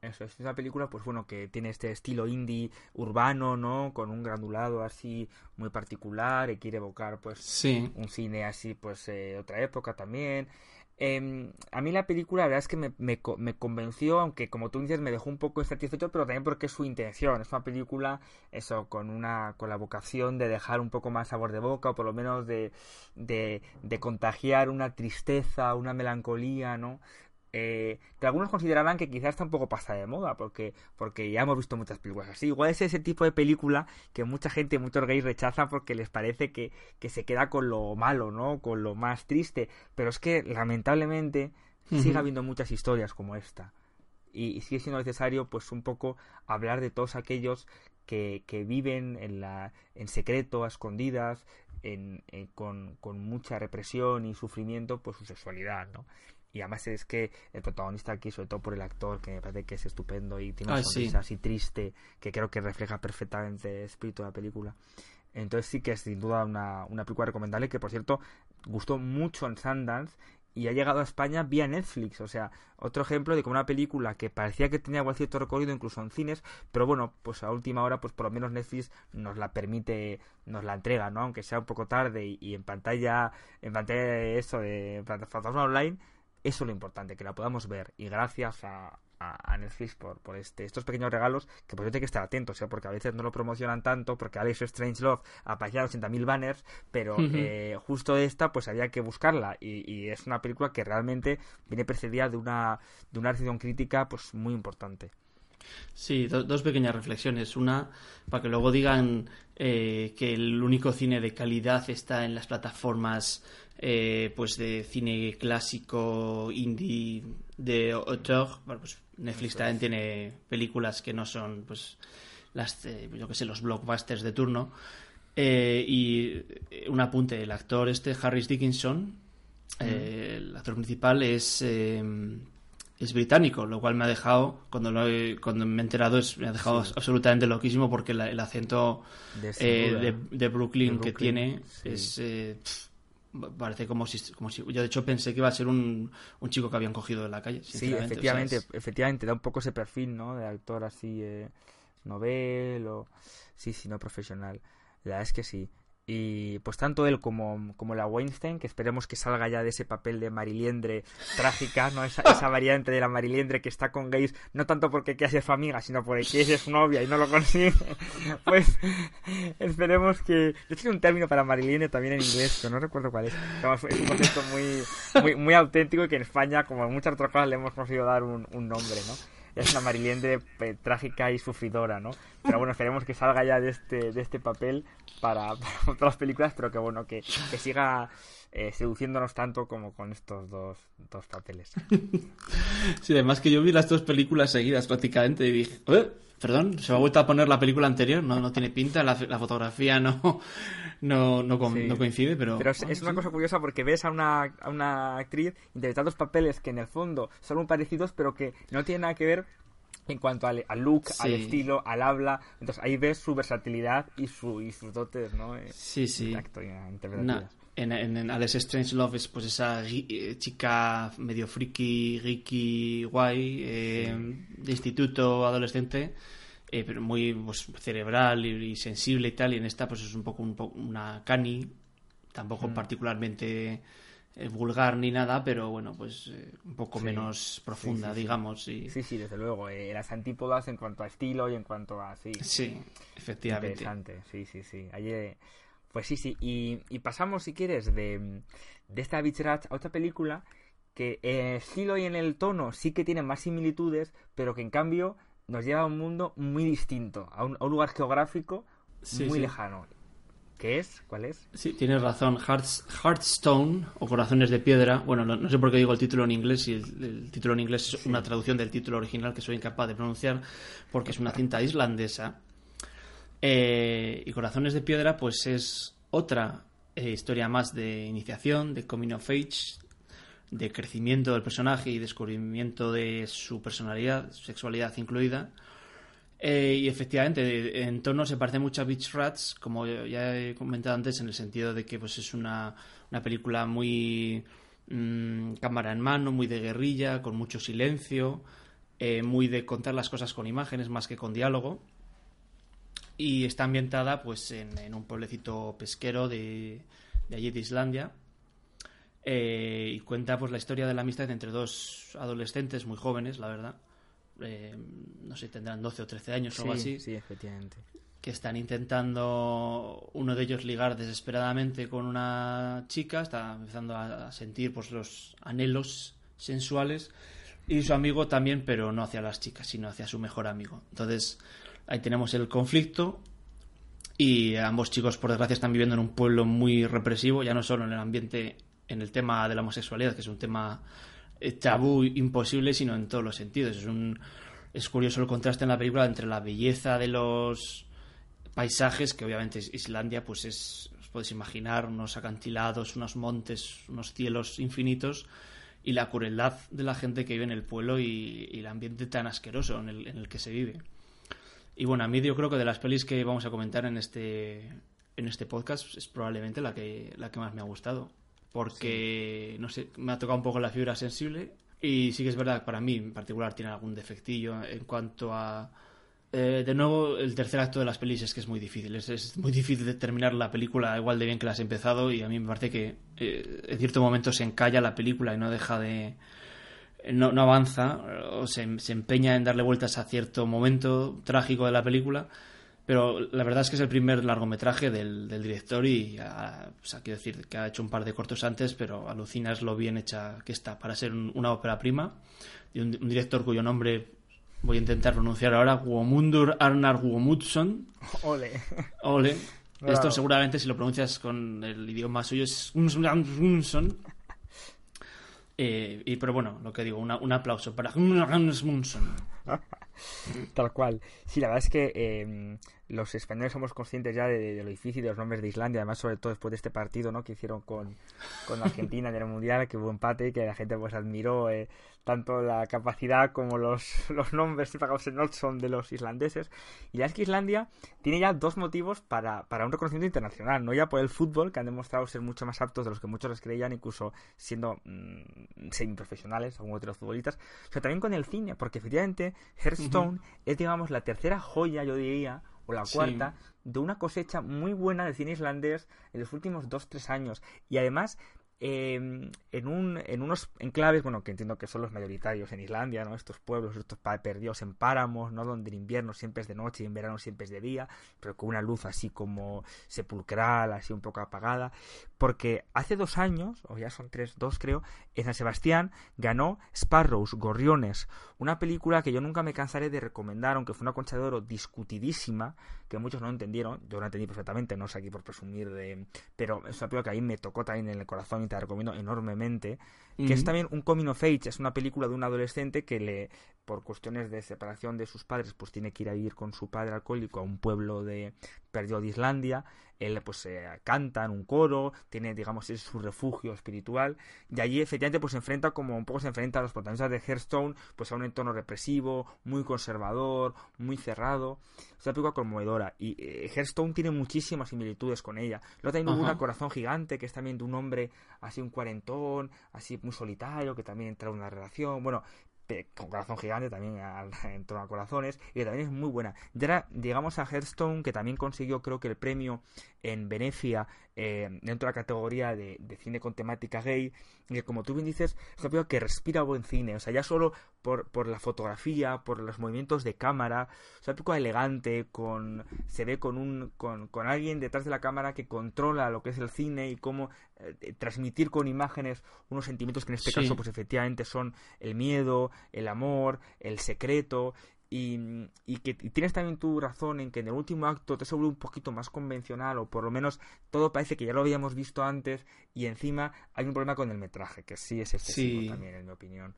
Eso es, una película, pues bueno, que tiene este estilo indie urbano, ¿no? Con un granulado así muy particular y quiere evocar, pues, un cine así, pues, eh, otra época también. Em, a mí la película la verdad es que me, me, convenció, aunque como tú dices me dejó un poco insatisfecho, pero también porque es su intención. Es una película, eso, con una con la vocación de dejar un poco más sabor de boca, o por lo menos de, de, de contagiar una tristeza, una melancolía, ¿no? Eh, que algunos considerarán que quizás está un poco pasada de moda, porque, porque ya hemos visto muchas películas así. Igual es ese tipo de película que mucha gente, muchos gays rechazan porque les parece que, que se queda con lo malo, ¿no? Con lo más triste. Pero es que, lamentablemente, sigue habiendo muchas historias como esta. Y, sigue siendo necesario, pues, un poco hablar de todos aquellos que, que viven en, la, en secreto, a escondidas, en, con, con, mucha represión y sufrimiento, pues su sexualidad, ¿no? Y además es que el protagonista aquí, sobre todo por el actor, que me parece que es estupendo y tiene una sonrisa así triste, que creo que refleja perfectamente el espíritu de la película. Entonces sí que es sin duda una, una película recomendable que, por cierto, gustó mucho en Sundance y ha llegado a España vía Netflix. O sea, otro ejemplo de como una película que parecía que tenía igual cierto recorrido incluso en cines, pero bueno, pues a última hora, pues por lo menos Netflix nos la permite, nos la entrega, ¿no? Aunque sea un poco tarde y, en pantalla, en pantalla de eso, de plataforma online, eso es lo importante, que la podamos ver. Y gracias a, a, Netflix por, por este, estos pequeños regalos que pues yo tengo que estar atentos, ¿eh? porque a veces no lo promocionan tanto, porque Alex Strange Love aparecía 80.000 banners, pero eh, justo esta pues había que buscarla y, y, es una película que realmente viene precedida de una, de una recepción crítica pues muy importante. Sí, dos pequeñas reflexiones. Una, para que luego digan eh, que el único cine de calidad está en las plataformas eh, pues de cine clásico indie de autor. pues Netflix también tiene películas que no son pues las yo que sé los blockbusters de turno. Eh, y un apunte, el actor este Harris Dickinson, el actor principal es es británico, lo cual me ha dejado, cuando, lo cuando me he enterado, es, me ha dejado absolutamente loquísimo porque el acento de, de, Brooklyn que tiene es... parece como si, como si yo de hecho pensé que iba a ser un, un chico que habían cogido de la calle sí efectivamente efectivamente da un poco ese perfil no de actor así eh, novel o sí sí no profesional. La verdad es que sí y pues tanto él como, como la Weinstein, que esperemos que salga ya de ese papel de Mariliendre trágica, ¿no? Esa, esa variante de la Mariliendre que está con gays, no tanto porque quiere ser su amiga, sino porque es su novia y no lo consigue. Pues esperemos que... Yo tengo un término para Mariliendre también en inglés, pero no recuerdo cuál es. Es un concepto muy, muy, muy auténtico y que en España, como en muchas otras cosas, le hemos conseguido dar un, un nombre, ¿no? Es una Mariliendre eh, trágica y sufridora, ¿no? Pero bueno, esperemos que salga ya de este, de este papel para, otras películas, pero que bueno, que, que siga eh, seduciéndonos tanto como con estos dos, dos papeles. Sí, además que yo vi las dos películas seguidas prácticamente y dije, Perdón, se me ha vuelto a poner la película anterior, no, no tiene pinta, la, fotografía no, no, no, coincide, pero... Pero es, una cosa curiosa porque ves a una, a una actriz interpretando papeles que en el fondo son muy parecidos, pero que no tienen nada que ver en cuanto al, look, al estilo, al habla. Entonces ahí ves su versatilidad y, su, y sus dotes, ¿no? Eh, sí, sí. En, en, Alex Strange Love es pues esa eh, chica medio friki, geeky, guay, eh, de instituto, adolescente, pero muy pues, cerebral y, sensible y tal. Y en esta pues es un poco, un una cani, tampoco mm. particularmente eh, vulgar ni nada, pero bueno, pues eh, un poco menos profunda, digamos. Y... Sí, sí, desde luego. Eh, las antípodas en cuanto a estilo y en cuanto a... Sí, sí efectivamente. Interesante, sí, sí, sí. Pues sí, sí. Y, pasamos, si quieres, de, de esta Beach Rat a otra película que en el estilo y en el tono sí que tiene más similitudes, pero que en cambio nos lleva a un mundo muy distinto, a un, lugar geográfico muy lejano. ¿Qué es? ¿Cuál es? Sí, tienes razón. Hearthstone o Corazones de Piedra. Bueno, no, sé por qué digo el título en inglés y el, título en inglés es una traducción del título original que soy incapaz de pronunciar porque es una cinta islandesa. Eh, y Corazones de Piedra, pues es otra eh, historia más de iniciación, de coming of age, de crecimiento del personaje y descubrimiento de su personalidad, sexualidad incluida. Eh, y efectivamente, en tono se parece mucho a Beach Rats, como ya he comentado antes, en el sentido de que pues, es una, película muy mm, cámara en mano, muy de guerrilla, con mucho silencio, eh, muy de contar las cosas con imágenes más que con diálogo. Y está ambientada pues en, un pueblecito pesquero de, allí de Islandia. Eh, y cuenta pues la historia de la amistad entre dos adolescentes muy jóvenes, la verdad eh, no sé, tendrán 12 o 13 años o algo así. Sí, efectivamente. Que están intentando uno de ellos ligar desesperadamente con una chica, está empezando a sentir pues los anhelos sensuales y su amigo también, pero no hacia las chicas, sino hacia su mejor amigo. Entonces, ahí tenemos el conflicto y ambos chicos, por desgracia, están viviendo en un pueblo muy represivo, ya no solo en el ambiente, en el tema de la homosexualidad, que es un tema tabú imposible, sino en todos los sentidos. Es, un, es curioso el contraste en la película entre la belleza de los paisajes, que obviamente Islandia, pues es, os podéis imaginar, unos acantilados, unos montes, unos cielos infinitos, y la crueldad de la gente que vive en el pueblo y, el ambiente tan asqueroso en el, en el, que se vive. Y bueno, a mí yo creo que de las pelis que vamos a comentar en este, en este podcast es probablemente la que, la que más me ha gustado. Porque, no sé, me ha tocado un poco la fibra sensible. Y sí que es verdad para mí en particular tiene algún defectillo en cuanto a... Eh, de nuevo, el tercer acto de las pelis es que es muy difícil. Es, muy difícil de terminar la película igual de bien que la has empezado. Y a mí me parece que eh, en cierto momento se encalla la película y no deja de... No, no avanza o se, se empeña en darle vueltas a cierto momento trágico de la película pero la verdad es que es el primer largometraje del, director y, o sea, quiero decir que ha hecho un par de cortos antes, pero alucinas lo bien hecha que está para ser una ópera prima. Y un, director cuyo nombre voy a intentar pronunciar ahora, Guomundur Arnar Guomudsson. Ole. Ole. Esto seguramente si lo pronuncias con el idioma suyo es Gunsson. Eh, y pero bueno, lo que digo, un aplauso para Gunsson. Tal cual. Sí, la verdad es que em, los españoles somos conscientes ya de, lo difícil de los nombres de Islandia, además sobre todo después de este partido ¿no? que hicieron con, con Argentina en el Mundial, que hubo empate y que la gente pues admiró eh, tanto la capacidad como los, los nombres pagados en son de los islandeses. Y la es que Islandia tiene ya dos motivos para, para un reconocimiento internacional, no ya por el fútbol, que han demostrado ser mucho más aptos de los que muchos les creían, incluso siendo mmm, semiprofesionales, algunos de los futbolistas, pero también con el cine, porque efectivamente Hearthstone es, digamos, la tercera joya, yo diría, o la cuarta, de una cosecha muy buena de cine islandés en los últimos dos, tres años. Y además En, un, en unos enclaves, bueno, que entiendo que son los mayoritarios en Islandia, ¿no? Estos pueblos, estos perdidos en páramos, ¿no? Donde en invierno siempre es de noche y en verano siempre es de día, pero con una luz así como sepulcral, así un poco apagada. Porque hace dos años, o ya son tres, dos creo, en San Sebastián ganó Sparrows, Gorriones, una película que yo nunca me cansaré de recomendar, aunque fue una concha de oro discutidísima, que muchos no entendieron, yo no entendí perfectamente, no sé aquí por presumir de... Pero es una película que a mí me tocó también en el corazón te recomiendo enormemente, que es también un coming of age, es una película de un adolescente que le, por cuestiones de separación de sus padres, pues tiene que ir a vivir con su padre alcohólico a un pueblo de perdido de Islandia, él pues eh, canta en un coro, tiene digamos es su refugio espiritual y allí efectivamente pues se enfrenta como un poco se enfrenta a los protagonistas de Hearthstone pues a un entorno represivo, muy conservador, muy cerrado, es una película conmovedora y eh, Hearthstone tiene muchísimas similitudes con ella. Luego también hubo una Corazón Gigante que es también de un hombre así un cuarentón, así muy solitario que también entra en una relación, bueno, con corazón gigante también en torno a corazones y que también es muy buena. Y ahora llegamos a Hearthstone que también consiguió creo que el premio en Venecia eh, dentro de la categoría de, cine con temática gay y que como tú bien dices es una que respira buen cine, o sea ya solo por, por la fotografía, por los movimientos de cámara, es una película elegante, con se ve con un con, con alguien detrás de la cámara que controla lo que es el cine y cómo eh, transmitir con imágenes unos sentimientos que en este caso pues efectivamente son el miedo, el amor, el secreto y, y que tienes también tu razón en que en el último acto te vuelve un poquito más convencional o por lo menos todo parece que ya lo habíamos visto antes y encima hay un problema con el metraje que sí es excesivo también en mi opinión.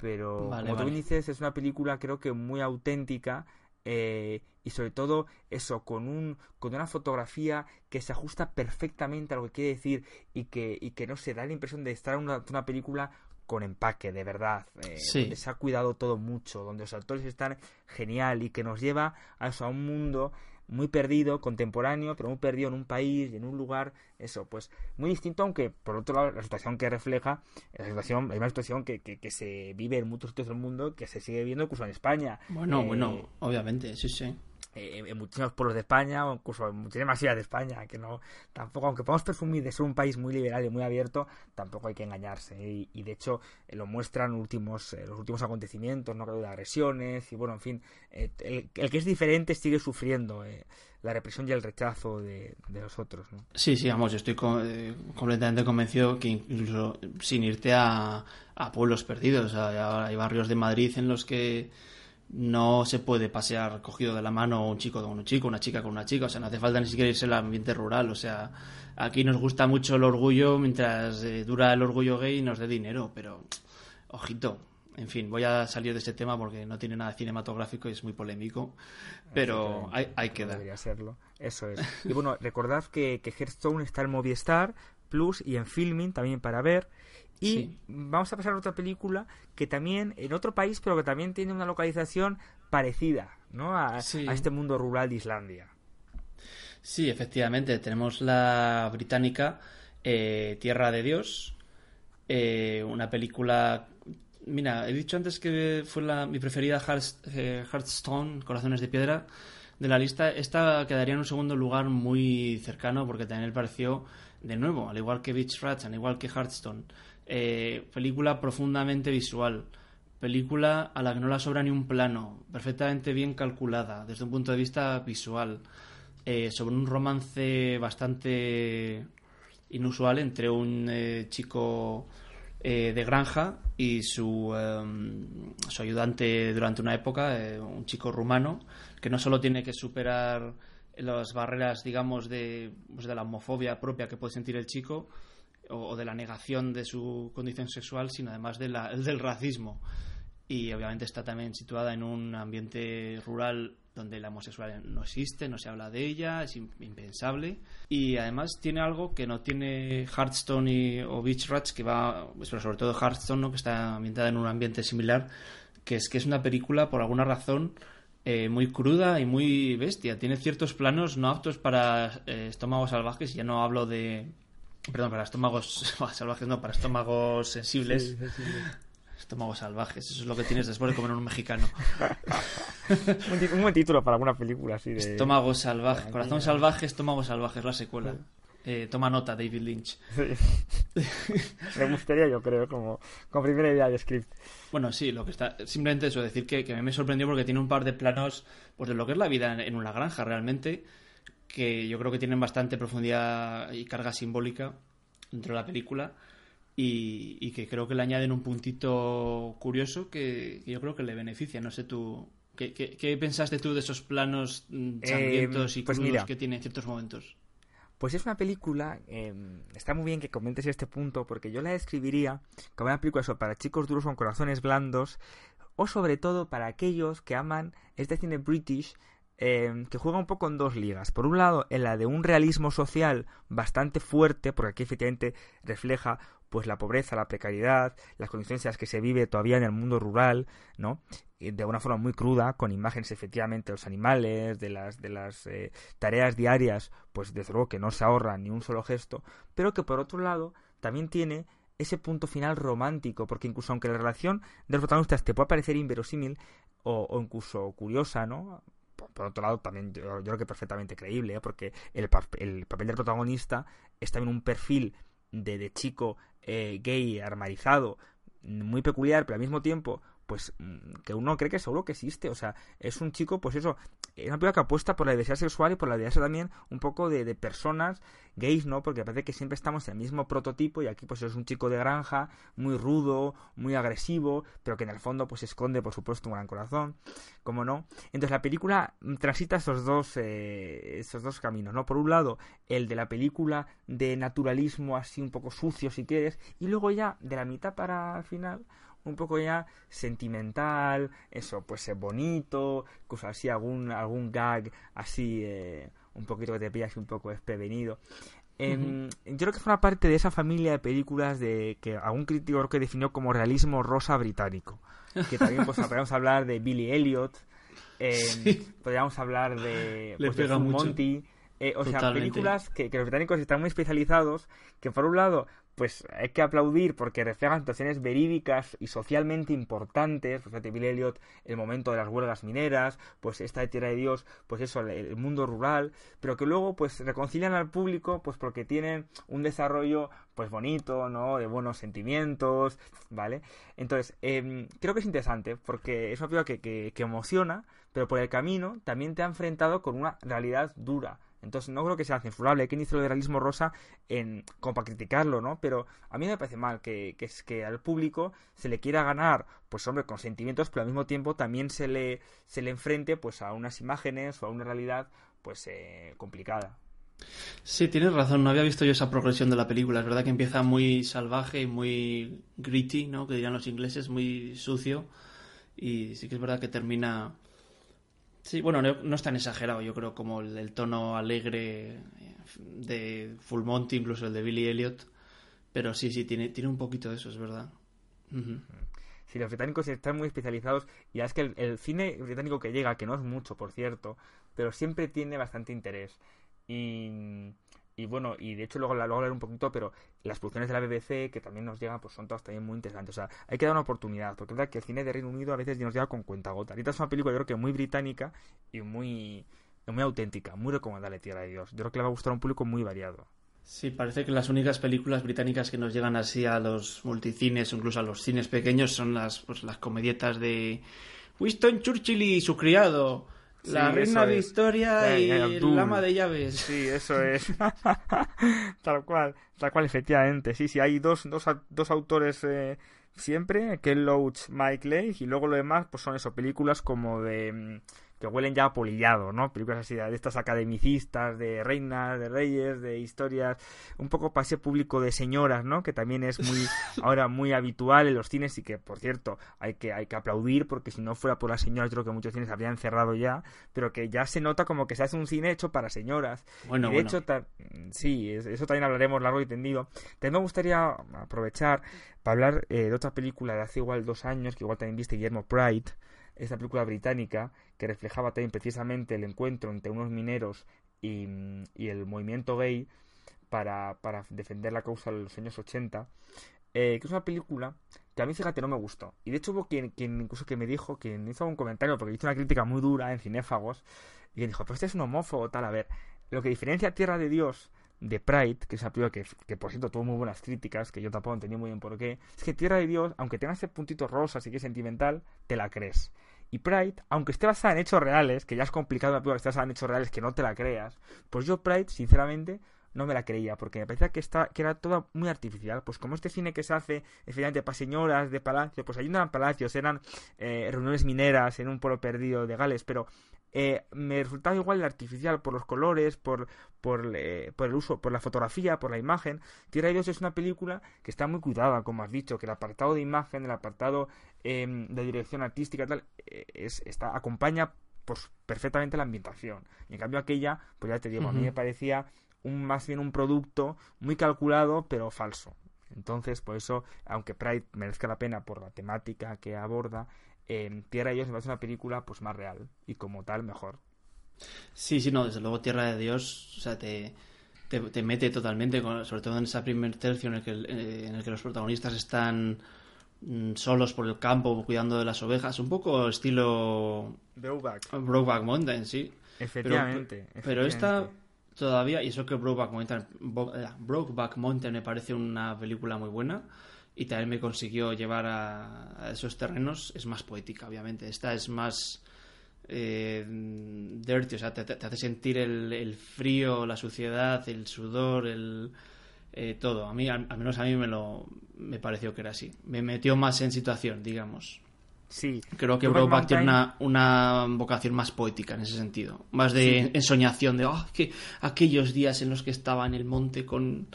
Pero como tú dices es una película creo que muy auténtica eh, y sobre todo eso con un con una fotografía que se ajusta perfectamente a lo que quiere decir y que y que no se da la impresión de estar en una, una película con empaque de verdad eh, donde se ha cuidado todo mucho donde los actores están genial y que nos lleva a eso a un mundo muy perdido, contemporáneo, pero muy perdido en un país y en un lugar, eso, pues muy distinto, aunque por otro lado la situación que refleja es la situación, es una situación que, que, se vive en muchos sitios del mundo, que se sigue viendo incluso en España. Bueno, bueno, eh, obviamente, sí, sí. Eh, en muchísimos pueblos de España o incluso en muchísimas ciudades de España que no tampoco aunque podamos presumir de ser un país muy liberal y muy abierto tampoco hay que engañarse y, de hecho eh, lo muestran últimos eh, los últimos acontecimientos no de agresiones y bueno en fin el, que es diferente sigue sufriendo la represión y el rechazo de, los otros ¿no? sí sí vamos yo estoy completamente convencido que incluso sin irte a, a pueblos perdidos hay barrios de Madrid en los que no se puede pasear cogido de la mano un chico con un chico, una chica con una chica, o sea, no hace falta ni siquiera irse al ambiente rural, o sea, aquí nos gusta mucho el orgullo mientras eh, dura el orgullo gay y nos dé dinero, pero ojito, en fin, voy a salir de este tema porque no tiene nada cinematográfico y es muy polémico, pero hay, hay, que dar. Debería serlo, eso es. Y bueno, recordad que, que Hearthstone está en Movistar Plus y en Filming también para ver. Y vamos a pasar a otra película que también, en otro país, pero que también tiene una localización parecida, ¿no? A, este mundo rural de Islandia. Sí, efectivamente. Tenemos la británica eh, Tierra de Dios, eh, una película... Mira, he dicho antes que fue la, mi preferida eh, Hearthstone, Corazones de Piedra, de la lista. Esta quedaría en un segundo lugar muy cercano porque también me pareció, de nuevo, al igual que Beach Rats, al igual que Hearthstone, eh, película profundamente visual, película a la que no la sobra ni un plano, perfectamente bien calculada desde un punto de vista visual, eh, sobre un romance bastante inusual entre un eh, chico de granja y su, em, su, ayudante durante una época, un chico rumano, que no solo tiene que superar las barreras, digamos, de, pues de la homofobia propia que puede sentir el chico, o, de la negación de su condición sexual, sino además de la, del racismo. Y obviamente está también situada en un ambiente rural donde la homosexualidad no existe, no se habla de ella, es impensable. Y además tiene algo que no tiene Hearthstone y, o Beach Rats, que va, pues, pero sobre todo Hearthstone, ¿no? que está ambientada en un ambiente similar, que es que es una película, por alguna razón, eh, muy cruda y muy bestia. Tiene ciertos planos no aptos para eh, estómagos salvajes, ya no hablo de Perdón, para estómagos salvajes, no, para estómagos sensibles. Estómagos salvajes, eso es lo que tienes después de comer un mexicano. un, buen título para alguna película así de... Estómago salvaje, corazón salvaje, estómago salvaje, es la secuela. Eh, toma nota, David Lynch. Me gustaría, yo creo, como, como primera idea de script. Bueno, sí, lo que está. Simplemente eso, decir que, que me sorprendió porque tiene un par de planos pues, de lo que es la vida en una granja realmente que yo creo que tienen bastante profundidad y carga simbólica dentro de la película y, que creo que le añaden un puntito curioso que, yo creo que le beneficia. No sé tú, ¿qué, qué, pensaste tú de esos planos mm, sangrientos y pues que tiene en ciertos momentos? Pues es una película, em, está muy bien que comentes este punto, porque yo la describiría como una película eso, para chicos duros con corazones blandos, o sobre todo para aquellos que aman este cine british eh, que juega un poco en dos ligas. Por un lado, en la de un realismo social bastante fuerte, porque aquí efectivamente refleja pues la pobreza, la precariedad, las condiciones en las que se vive todavía en el mundo rural, ¿no? de una forma muy cruda, con imágenes efectivamente de los animales, de las, de las eh, tareas diarias, pues desde luego que no se ahorra ni un solo gesto, pero que por otro lado también tiene ese punto final romántico, porque incluso aunque la relación de los protagonistas te pueda parecer inverosímil o, incluso curiosa, ¿no? Por, otro lado, también yo, creo que perfectamente creíble, ¿eh? porque el, el, papel del protagonista es también un perfil de, de chico eh, gay armarizado muy peculiar, pero al mismo tiempo pues mm, que uno cree que seguro que existe. O sea, es un chico, pues eso, es una película que apuesta por la diversidad sexual y por la diversidad también un poco de, de, personas gays, ¿no? Porque parece que siempre estamos en el mismo prototipo y aquí pues es un chico de granja, muy rudo, muy agresivo, pero que en el fondo pues esconde, por supuesto, un gran corazón, como no. Entonces la película transita esos dos, eh, esos dos caminos, ¿no? Por un lado, el de la película de naturalismo así un poco sucio, si quieres, y luego ya de la mitad para el final un poco ya sentimental, eso, pues es bonito, cosas así, algún, algún gag así, eh, un poquito que te pillas un poco desprevenido. Em, yo creo que fue una parte de esa familia de películas de que algún crítico creo que definió como realismo rosa británico. Que también pues, podríamos hablar de Billy Elliot, em, podríamos hablar de, pues, de Monty. Eh, o sea, películas que, que, los británicos están muy especializados, que por un lado pues hay que aplaudir porque reflejan situaciones verídicas y socialmente importantes, pues Bill Elliot, el momento de las huelgas mineras, pues esta de Tierra de Dios, pues eso, el, mundo rural, pero que luego pues reconcilian al público pues porque tienen un desarrollo pues bonito, ¿no? De buenos sentimientos, ¿vale? Entonces, em, creo que es interesante porque es una película que, que, que emociona, pero por el camino también te ha enfrentado con una realidad dura entonces no creo que sea censurable. Hay dice lo de rosa en, como para criticarlo, ¿no? Pero a mí me parece mal que, que, que al público se le quiera ganar, pues hombre, con sentimientos, pero al mismo tiempo también se le, se le enfrente pues a unas imágenes o a una realidad pues eh, complicada. Sí, tienes razón, no había visto yo esa progresión de la película. Es verdad que empieza muy salvaje y muy gritty, ¿no? Que dirían los ingleses, muy sucio. Y sí que es verdad que termina Sí, bueno, no, es tan exagerado, yo creo, como el, tono alegre de Full Monty, incluso el de Billy Elliot. Pero sí, sí, tiene, tiene un poquito de eso, es verdad. Sí, los británicos están muy especializados y es que el, cine británico que llega, que no es mucho, por cierto, pero siempre tiene bastante interés. Y y bueno, y de hecho luego, luego hablaré un poquito, pero las producciones de la BBC que también nos llegan, pues son todas también muy interesantes. O sea, hay que dar una oportunidad, porque es verdad que el cine de Reino Unido a veces nos llega con cuenta gota. Ahorita es una película yo creo que muy británica y muy, muy auténtica, muy recomendable, Tierra de Dios. Yo creo que le va a gustar a un público muy variado. Sí, parece que las únicas películas británicas que nos llegan así a los multicines o incluso a los cines pequeños son las, pues, las comedietas de Winston Churchill y su criado la reina Victoria y el ama de llaves. Sí, eso es. tal cual, tal cual, efectivamente. Sí, sí, hay dos, dos, dos autores eh, siempre, Ken Loach, Mike Leigh, y luego lo demás, pues son eso, películas como de mm, que huelen ya polillado, ¿no? Películas así de estas academicistas, de reinas, de reyes, de historias, un poco para ese público de señoras, ¿no? Que también es muy ahora muy habitual en los cines y que, por cierto, hay que, hay que aplaudir porque si no fuera por las señoras, creo que muchos cines habrían cerrado ya, pero que ya se nota como que se hace un cine hecho para señoras. Bueno, y de hecho, sí, eso también hablaremos largo y tendido. También me gustaría aprovechar para hablar eh, de otra película de hace igual dos años, que igual también viste Guillermo Pride, esta película británica que reflejaba también precisamente el encuentro entre unos mineros y, el movimiento gay para, para, defender la causa de los años 80, eh, que es una película que a mí, fíjate, no me gustó. Y de hecho hubo quien, quien incluso que me dijo, quien hizo un comentario, porque hizo una crítica muy dura en Cinéfagos, y que dijo, pues este es un homófobo, tal, a ver, lo que diferencia Tierra de Dios de Pride, que es una película que, que, por cierto tuvo muy buenas críticas, que yo tampoco entendí muy bien por qué, es que Tierra de Dios, aunque tenga ese puntito rosa, así que sentimental, te la crees. Y Pride, aunque esté basada en hechos reales, que ya es complicado una película que esté basada en hechos reales que no te la creas, pues yo Pride, sinceramente, no me la creía, porque me parecía que, está, que era todo muy artificial. Pues como este cine que se hace, efectivamente, para señoras de palacio, pues allí no eran palacios, eran eh, reuniones mineras en un pueblo perdido de Gales, pero eh, me resultaba igual de artificial por los colores, por, por, eh, por, el uso, por la fotografía, por la imagen. Tierra de Dios es una película que está muy cuidada, como has dicho, que el apartado de imagen, el apartado em, de dirección artística, tal, es, está, acompaña pues perfectamente la ambientación. Y en cambio aquella, pues ya te digo, a mí me parecía un, más bien un producto muy calculado, pero falso. Entonces, por eso, aunque Pride merezca la pena por la temática que aborda, eh, Tierra de Dios me parece una película pues más real y como tal mejor. Sí, sí, no, desde luego Tierra de Dios, o sea, te, te, mete totalmente, sobre todo en ese primer tercio en el que, eh, en el que los protagonistas están mm, solos por el campo cuidando de las ovejas, un poco estilo Brokeback, Brokeback Mountain, sí. Efectivamente, pero, esta todavía, y eso que Brokeback Mountain, eh, Brokeback Mountain me parece una película muy buena y también me consiguió llevar a, esos terrenos, es más poética, obviamente. Esta es más eh, dirty, o sea, te, hace sentir el, frío, la suciedad, el sudor, el eh, todo. A mí, al, menos a mí me lo me pareció que era así. Me metió más en situación, digamos. Sí. Creo que Brokeback tiene una, una, vocación más poética en ese sentido. Más de ensoñación, de oh, que aquellos días en los que estaba en el monte con,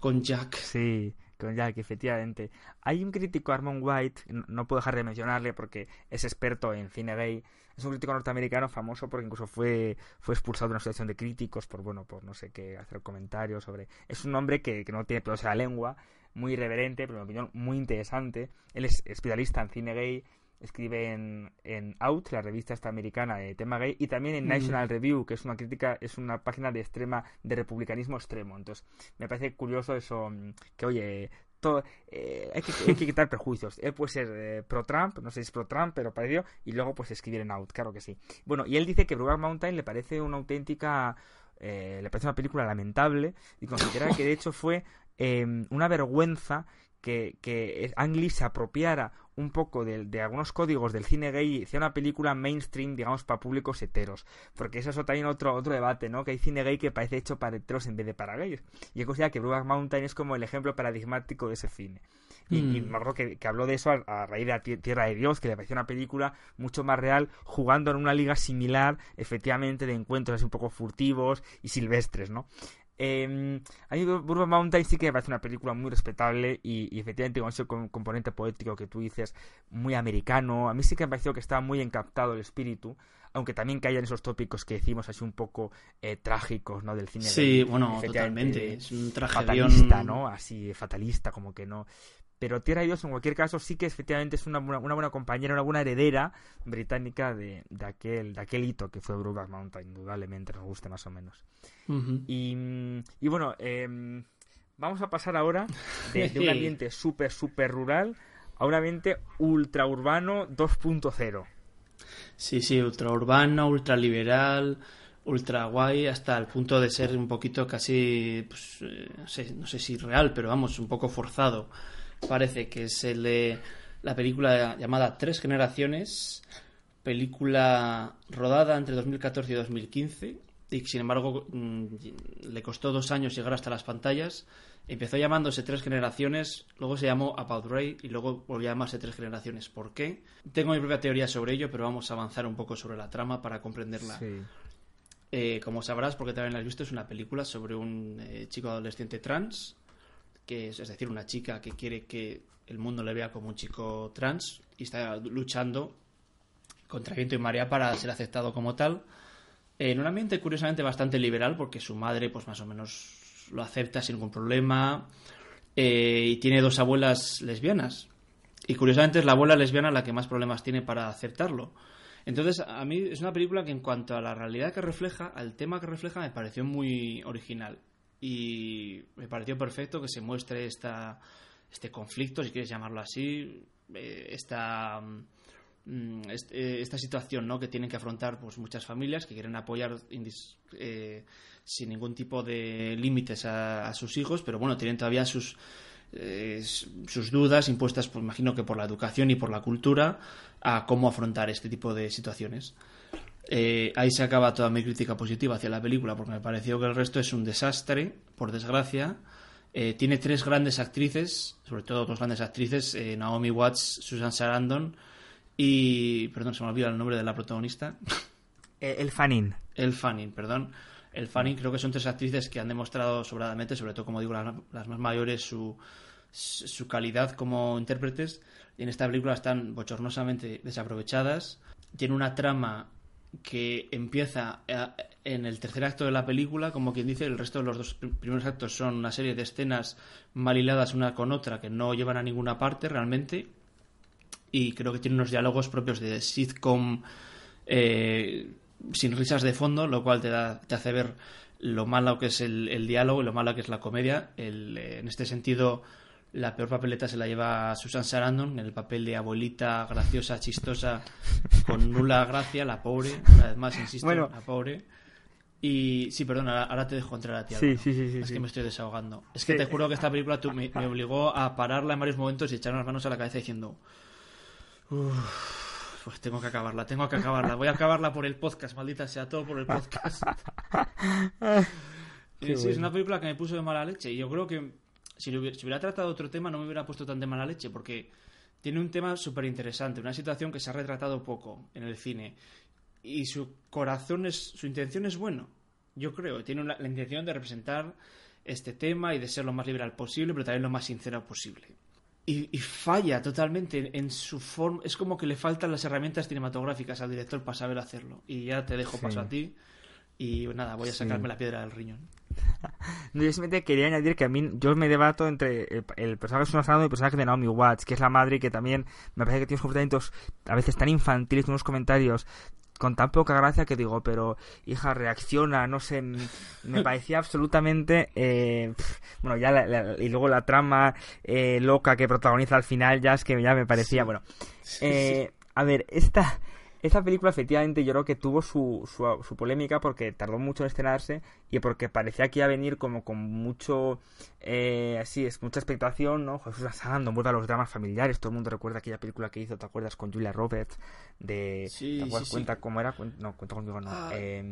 con Jack. Sí con Jack, efectivamente. Hay un crítico, Armond White, no puedo dejar de mencionarle porque es experto en cine gay. Es un crítico norteamericano famoso porque incluso fue, fue expulsado de una asociación de críticos por, bueno, por no sé qué, hacer comentarios sobre... Es un hombre que, no tiene pelos en la lengua, muy irreverente, pero en mi opinión muy interesante. Él es especialista en cine gay, escribe en, en, Out, la revista esta americana de tema gay, y también en mm. National Review, que es una crítica, es una página de extrema, de republicanismo extremo. Entonces, me parece curioso eso, mm, que oye, todo, eh, hay, que, hay, que, quitar prejuicios. Él puede ser eh, pro-Trump, no sé si es pro-Trump, pero pareció, y luego pues escribir en Out, claro que sí. Bueno, y él dice que Brokeback Mountain le parece una auténtica... Eh, le parece una película lamentable y considera que de hecho fue una vergüenza que, que Ang Lee se apropiara un poco de, de, algunos códigos del cine gay y hiciera una película mainstream, digamos, para públicos heteros. Porque eso es también otro, otro debate, ¿no? Que hay cine gay que parece hecho para heteros en vez de para gays. Y he considera que Brokeback Mountain es como el ejemplo paradigmático de ese cine. Y, mm. me acuerdo que, habló de eso a, raíz de Tierra de Dios, que le pareció una película mucho más real, jugando en una liga similar, efectivamente, de encuentros así un poco furtivos y silvestres, ¿no? Eh, a mí Mountain sí que me parece una película muy respetable y, efectivamente con ese componente poético que tú dices, muy americano. A mí sí que me pareció que estaba muy encaptado el espíritu, aunque también caían esos tópicos que decimos así un poco eh, trágicos, ¿no? Del cine. Sí, bueno, totalmente. Es un Fatalista, ¿no? Así, fatalista, como que no. Pero Tierra de Dios, en cualquier caso, sí que efectivamente es una, una, buena compañera, una buena heredera británica de, de, aquel, de aquel hito que fue Brokeback Mountain, indudablemente, nos guste más o menos. y, y, bueno, em, vamos a pasar ahora de, un ambiente súper, súper rural a un ambiente ultra urbano 2.0. Sí, sí, ultra urbano, ultra liberal, ultra guay, hasta el punto de ser un poquito casi, pues, eh, no, sé, no sé si real, pero vamos, un poco forzado parece que es el de la película llamada Tres Generaciones, película rodada entre 2014 y 2015 y sin embargo mm, le costó dos años llegar hasta las pantallas. Empezó llamándose Tres Generaciones, luego se llamó About Ray y luego volvió a llamarse Tres Generaciones. ¿Por qué? Tengo mi propia teoría sobre ello, pero vamos a avanzar un poco sobre la trama para comprenderla. Eh, como sabrás, porque también la has visto, es una película sobre un eh, chico adolescente trans que es, decir, una chica que quiere que el mundo le vea como un chico trans y está luchando contra viento y marea para ser aceptado como tal. En un ambiente curiosamente bastante liberal, porque su madre, pues más o menos lo acepta sin ningún problema. Eh, y tiene dos abuelas lesbianas. Y curiosamente es la abuela lesbiana la que más problemas tiene para aceptarlo. Entonces, a mí es una película que en cuanto a la realidad que refleja, al tema que refleja, me pareció muy original y me pareció perfecto que se muestre esta, este conflicto, si quieres llamarlo así, eh, esta, mm, eh, esta situación ¿no? que tienen que afrontar pues, muchas familias que quieren apoyar eh, sin ningún tipo de límites a, sus hijos, pero bueno, tienen todavía sus, sus dudas impuestas, pues imagino que por la educación y por la cultura, a cómo afrontar este tipo de situaciones. Eh, ahí se acaba toda mi crítica positiva hacia la película, porque me pareció que el resto es un desastre, por desgracia. Eh, tiene tres grandes actrices, sobre todo dos grandes actrices, eh, Naomi Watts, Susan Sarandon y... Perdón, se me olvida el nombre de la protagonista. El Fanning. El Fanning, perdón. El Fanning creo que son tres actrices que han demostrado sobradamente, sobre todo, como digo, las, las más mayores, su, su calidad como intérpretes. Y en esta película están bochornosamente desaprovechadas. Tiene una trama que empieza en el tercer acto de la película, como quien dice, el resto de los dos primeros actos son una serie de escenas mal hiladas una con otra que no llevan a ninguna parte realmente y creo que tiene unos diálogos propios de sitcom eh, sin risas de fondo, lo cual te, da, te hace ver lo malo que es el, diálogo y lo malo que es la comedia. Eh, en este sentido, la peor papeleta se la lleva Susan Sarandon en el papel de abuelita graciosa, chistosa, con nula gracia, la pobre, una vez más, insisto, la pobre. Y sí, perdona, ahora te dejo entrar a ti. Sí, sí, sí, Es que me estoy desahogando. Es que te juro que esta película me, me, obligó a pararla en varios momentos y echar las manos a la cabeza diciendo... pues tengo que acabarla, tengo que acabarla. Voy a acabarla por el podcast, maldita sea, todo por el podcast. sí, es una película que me puso de mala leche. Y yo creo que si, hubiera, tratado otro tema no me hubiera puesto tan de mala leche, porque tiene un tema súper interesante, una situación que se ha retratado poco en el cine. Y su corazón es, su intención es bueno, yo creo. Tiene la intención de representar este tema y de ser lo más liberal posible, pero también lo más sincero posible y, falla totalmente en, su forma. Es como que le faltan las herramientas cinematográficas al director para saber hacerlo. Y ya te dejo paso a ti. Y nada, voy a sacarme la piedra del riñón. yo simplemente quería añadir que a mí yo me debato entre el, personaje de Susan y el personaje de Naomi Watts, que es la madre que también me parece que tiene unos comportamientos a veces tan infantiles, unos comentarios con tan poca gracia que digo, pero hija, reacciona, no sé, me parecía absolutamente, eh, bueno, ya y luego la trama eh, loca que protagoniza al final, ya es que ya me parecía, bueno, eh, a ver, esta, esta película efectivamente yo creo que tuvo su, su, polémica porque tardó mucho en estrenarse y porque parecía que iba a venir como con mucho, eh, así es, mucha expectación, ¿no? Jesús Asando, muerto a los dramas familiares, todo el mundo recuerda aquella película que hizo, ¿te acuerdas? Con Julia Roberts, de... ¿Te acuerdas? cuenta cómo era? No, cuenta conmigo no. Ah. Eh,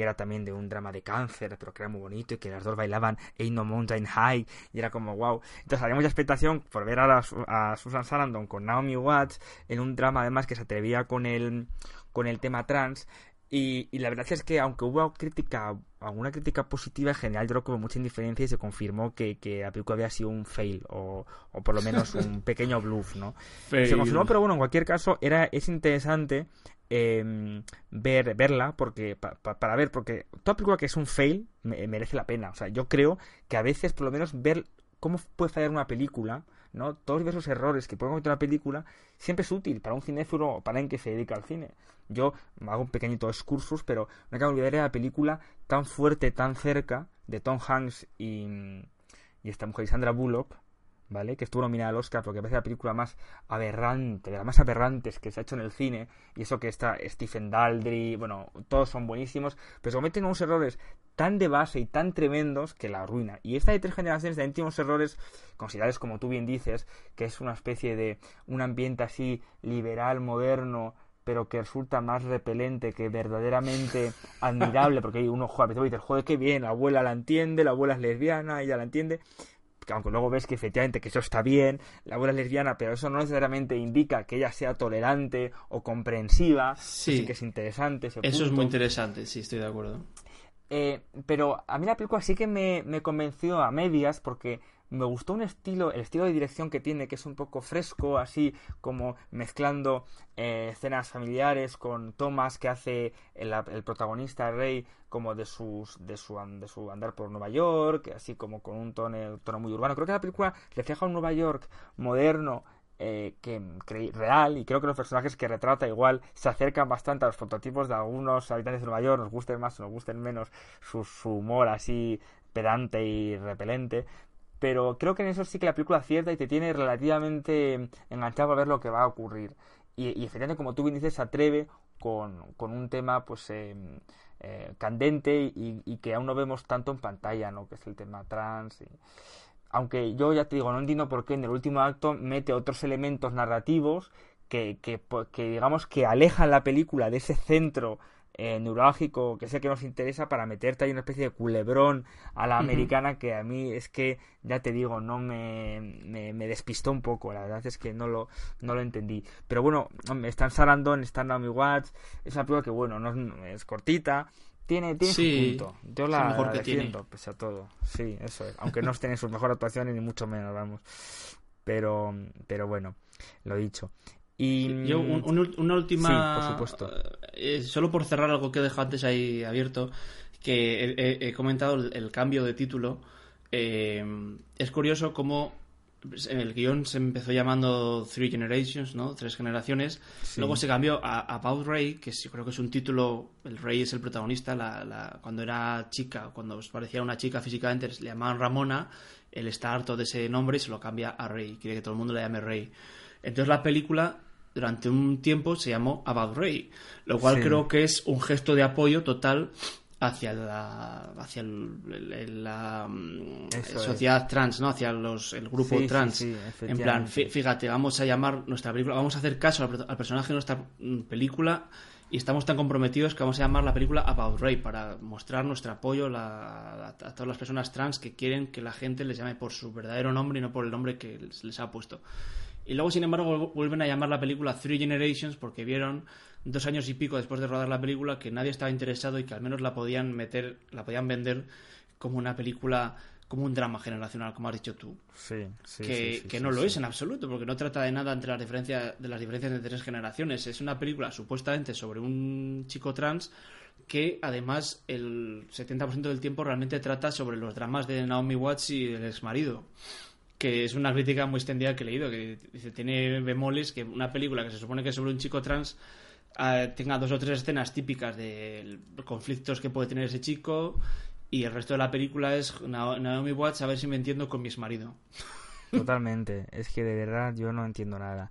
que era también de un drama de cáncer, pero que era muy bonito y que las dos bailaban Ain't No Mountain High y era como wow. Entonces había mucha expectación por ver a, a Susan Sarandon con Naomi Watts en un drama además que se atrevía con el, con el tema trans y, la verdad es que aunque hubo crítica, alguna crítica positiva, en general yo creo que hubo mucha indiferencia y se confirmó que, que la película había sido un fail o, o por lo menos un pequeño bluff, ¿no? Se confirmó, pero bueno, en cualquier caso era, es interesante eh, ver, verla porque para ver, porque toda película que es un fail merece la pena. O sea, yo creo que a veces por lo menos ver cómo puede fallar una película, ¿no? Todos esos errores que puede cometer una película siempre es útil para un cinéfilo o para alguien que se dedica al cine. Yo hago un pequeñito excursus, pero no que olvidar de la película tan fuerte, tan cerca de Tom Hanks y, y esta mujer, Sandra Bullock, ¿vale? Que estuvo nominada al Oscar porque parece la película más aberrante, de las más aberrantes que se ha hecho en el cine. Y eso que está Stephen Daldry, bueno, todos son buenísimos, pero se cometen unos errores tan de base y tan tremendos que la arruina. Y esta de tres generaciones tiene unos errores considerables, como tú bien dices, que es una especie de un ambiente así liberal, moderno, pero que resulta más repelente que verdaderamente admirable, porque hay uno, joder, dice, joder, qué bien, la abuela la entiende, la abuela es lesbiana, ella la entiende, aunque luego ves que efectivamente que eso está bien, la abuela es lesbiana, pero eso no necesariamente indica que ella sea tolerante o comprensiva. Sí, que es interesante. eso es muy interesante, sí, estoy de acuerdo. Eh, pero a mí la película sí que me, me convenció a medias porque me gustó un estilo, el estilo de dirección que tiene, que es un poco fresco, así como mezclando eh, escenas familiares con Thomas que hace el, protagonista Rey como de sus de su de su andar por Nueva York, así como con un tono, tono muy urbano. Creo que la película refleja un Nueva York moderno eh, que, real y creo que los personajes que retrata igual se acercan bastante a los prototipos de algunos habitantes de Nueva York, nos gusten más o nos gusten menos su, su humor así pedante y repelente, pero creo que en eso sí que la película acierta y te tiene relativamente enganchado a ver lo que va a ocurrir. Y, y efectivamente, como tú bien dices, se atreve con, un tema pues eh, eh, candente y, que aún no vemos tanto en pantalla, ¿no? Que es el tema trans. Aunque yo ya te digo, no entiendo por qué en el último acto mete otros elementos narrativos que, que, que digamos que alejan la película de ese centro eh, neurológico que sé que nos interesa para meterte ahí una especie de culebrón a la americana que a mí es que ya te digo no me, me, despistó un poco la verdad es que no lo no lo entendí pero bueno están Sarandon están Naomi Watts es una película que bueno no es, cortita tiene, tiene su punto. Yo la, mejor que defiendo, pese a todo. Sí, eso es. Aunque no estén en sus mejores actuaciones, ni mucho menos, vamos. Pero, pero bueno, lo dicho. Y... Yo, una última... Sí, por supuesto. Eh, solo por cerrar algo que he dejado antes ahí abierto, que he, comentado el, cambio de título. Eh, es curioso cómo el guion se empezó llamando Three Generations, ¿no? Tres generaciones. Luego se cambió a About Ray, que creo que es un título. El rey es el protagonista. La, cuando era chica, cuando parecía una chica físicamente, le llamaban Ramona. Él está harto de ese nombre y se lo cambia a Ray. Quiere que todo el mundo le llame Ray. Entonces la película durante un tiempo se llamó About Ray, lo cual creo que es un gesto de apoyo total hacia la hacia la mm, sociedad trans no hacia los el grupo trans. en plan fíjate vamos a llamar nuestra película vamos a hacer caso al, personaje de nuestra mm, película y estamos tan comprometidos que vamos a llamar la película About Ray para mostrar nuestro apoyo a, todas las personas trans que quieren que la gente les llame por su verdadero nombre y no por el nombre que les ha puesto y luego, sin embargo, vuelven a llamar la película Three Generations porque vieron dos años y pico después de rodar la película que nadie estaba interesado y que al menos la podían meter, la podían vender como una película como un drama generacional, como has dicho tú. Sí, sí, que, que no lo es en absoluto, porque no trata de nada entre las diferencias de las diferencias de tres generaciones. Es una película supuestamente sobre un chico trans que además el 70% del tiempo realmente trata sobre los dramas de Naomi Watts y el ex marido que es una crítica muy extendida que he leído, que dice, tiene bemoles que una película que se supone que es sobre un chico trans eh, tenga dos o tres escenas típicas de conflictos que puede tener ese chico y el resto de la película es Naomi Watts a ver si me entiendo con mi marido. Totalmente, es que de verdad yo no entiendo nada.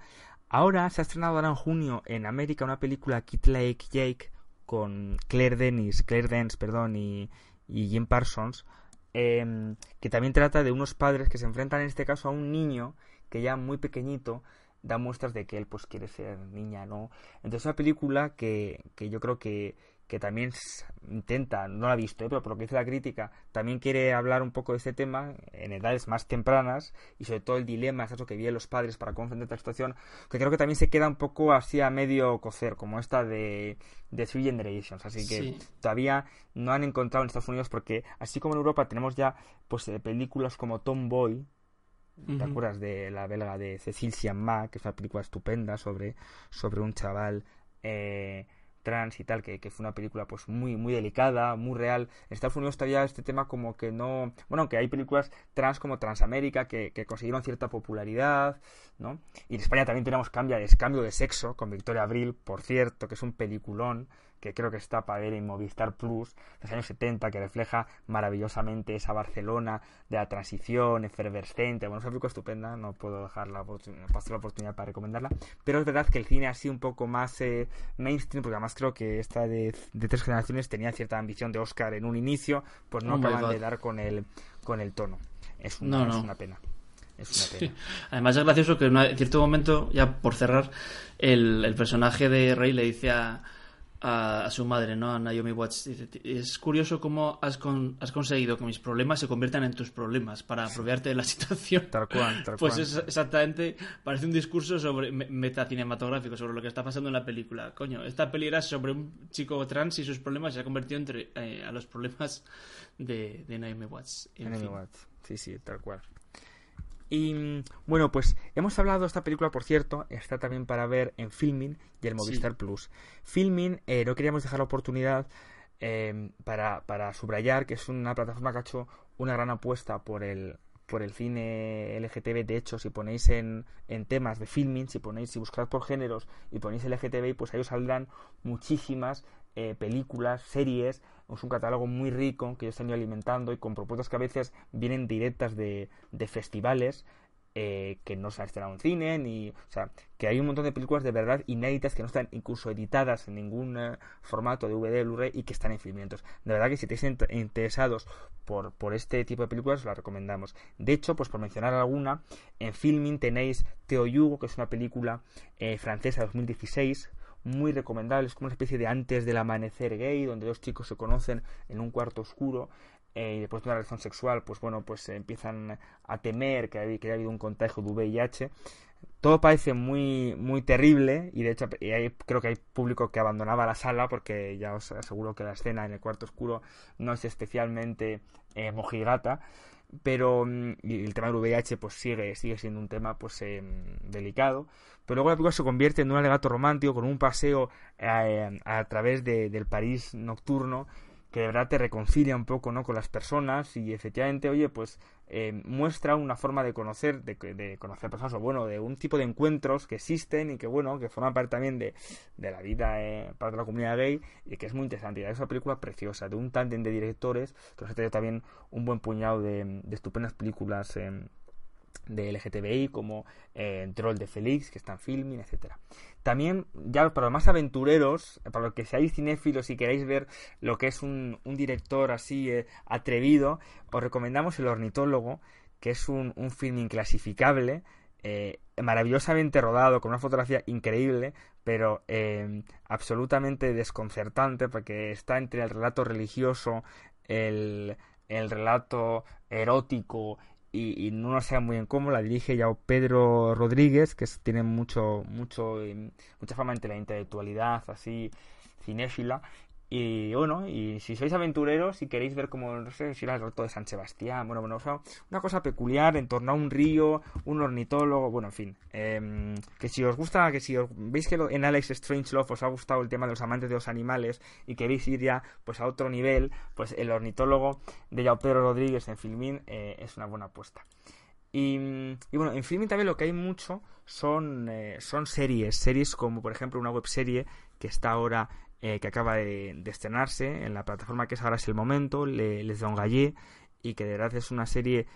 Ahora se ha estrenado ahora en junio en América una película Kid Lake Jake con Claire Dennis, Claire Dance, perdón, y Jim Parsons Em, que también trata de unos padres que se enfrentan en este caso a un niño que ya muy pequeñito da muestras de que él pues quiere ser niña, ¿no? Entonces es una película que, que yo creo que que también intenta, no la ha visto, ¿eh? pero por lo que dice la crítica, también quiere hablar un poco de este tema en edades más tempranas y sobre todo el dilema, es eso que viven los padres para cómo enfrentar esta situación, que creo que también se queda un poco así a medio cocer, como esta de, de Three Generations. Así que todavía no han encontrado en Estados Unidos, porque así como en Europa tenemos ya pues eh, películas como Tomboy, ¿Te acuerdas de la belga de Cecil Siamma, que es una película estupenda sobre, sobre un chaval eh, trans y tal, que, fue una película pues muy, muy delicada, muy real. En Estados Unidos todavía este tema como que no... Bueno, que hay películas trans como Transamérica que, que consiguieron cierta popularidad, ¿no? Y en España también tenemos cambio de, cambio de sexo con Victoria Abril, por cierto, que es un peliculón que creo que está para ver en Movistar Plus, de los años 70, que refleja maravillosamente esa Barcelona de la transición, efervescente. Bueno, es una película estupenda, no puedo dejar la, pasar la oportunidad para recomendarla. Pero es verdad que el cine ha sido un poco más eh, mainstream, porque además creo que esta de, tres generaciones tenía cierta ambición de Oscar en un inicio, pues no acaban de dar con el, con el tono. Es una, es una pena. Es una pena. Además es gracioso que en cierto momento, ya por cerrar, el, el personaje de Rey le dice a, a, su madre, ¿no? A Naomi Watts. es curioso cómo has, has conseguido que mis problemas se conviertan en tus problemas para apropiarte de la situación. Tal cual, Pues es exactamente, parece un discurso sobre metacinematográfico, sobre lo que está pasando en la película. Coño, esta peli era sobre un chico trans y sus problemas se ha convertido entre, eh, a los problemas de, de Naomi Watts. Naomi Watts, sí, sí, tal cual. Y bueno, pues hemos hablado de esta película, por cierto, está también para ver en Filming y el Movistar Plus. Filming, eh, no queríamos dejar la oportunidad eh, para, para subrayar que es una plataforma que ha hecho una gran apuesta por el, por el cine LGTB. De hecho, si ponéis en, en, temas de filming, si ponéis, si buscáis por géneros y ponéis LGTB, pues ahí os saldrán muchísimas eh, películas, series, es un catálogo muy rico que yo están alimentando y con propuestas que a veces vienen directas de, de festivales eh, que no se han estrenado en cine, ni, o sea, que hay un montón de películas de verdad inéditas que no están incluso editadas en ningún eh, formato de DVD, Blu-ray y que están en filmientos. De verdad que si estáis interesados por, este tipo de películas, os las recomendamos. De hecho, pues por mencionar alguna, en Filming tenéis Teo Yugo, que es una película francesa de 2016 muy recomendable. Es como una especie de antes del amanecer gay, donde dos chicos se conocen en un cuarto oscuro eh, y después de una relación sexual, pues bueno, pues empiezan a temer que, haya habido un contagio de VIH. Todo parece muy, muy terrible y de hecho creo que hay público que abandonaba la sala porque ya os aseguro que la escena en el cuarto oscuro no es especialmente eh, mojigata. Pero mm, y el tema del VIH pues sigue, sigue siendo un tema pues em, delicado. Pero luego la película se convierte en un alegato romántico con un paseo eh, a través del París nocturno que de verdad te reconcilia un poco ¿no? con las personas y efectivamente, oye, pues eh, muestra una forma de conocer, de, de, conocer personas, o bueno, de un tipo de encuentros que existen y que, bueno, que forman parte también de, de la vida eh, para la comunidad gay y que es muy interesante. Y es una película preciosa, de un tándem de directores que nos ha tenido también un buen puñado de, estupendas películas de LGTBI como eh, Troll de Félix, que están filming, etcétera. También, ya para los más aventureros, para los que seáis cinéfilos y queráis ver lo que es un, director así eh, atrevido, os recomendamos El Ornitólogo, que es un, film inclasificable, eh, maravillosamente rodado, con una fotografía increíble, pero eh, absolutamente desconcertante, porque está entre el relato religioso, el, el relato erótico y, no nos sea muy en cómo la dirige ya Pedro Rodríguez que tiene mucho mucho eh, mucha fama entre la intelectualidad así cinéfila y bueno, y si sois aventureros y queréis ver como, no sé, si era el roto de San Sebastián, bueno, bueno, una cosa peculiar en torno a un río, un ornitólogo, bueno, en fin. Em, que si os gusta, que si os veis que en Alex Strangelove os ha gustado el tema de los amantes de los animales y queréis ir ya pues a otro nivel, pues el ornitólogo de Yao Pedro Rodríguez en Filmin eh, es una buena apuesta. Y, bueno, en Filmin también lo que hay mucho son, eh, son series, series como por ejemplo una webserie que está ahora eh, que acaba de, estrenarse en la plataforma que es ahora es el momento, Le, Les Don Gallé, y que de verdad es una serie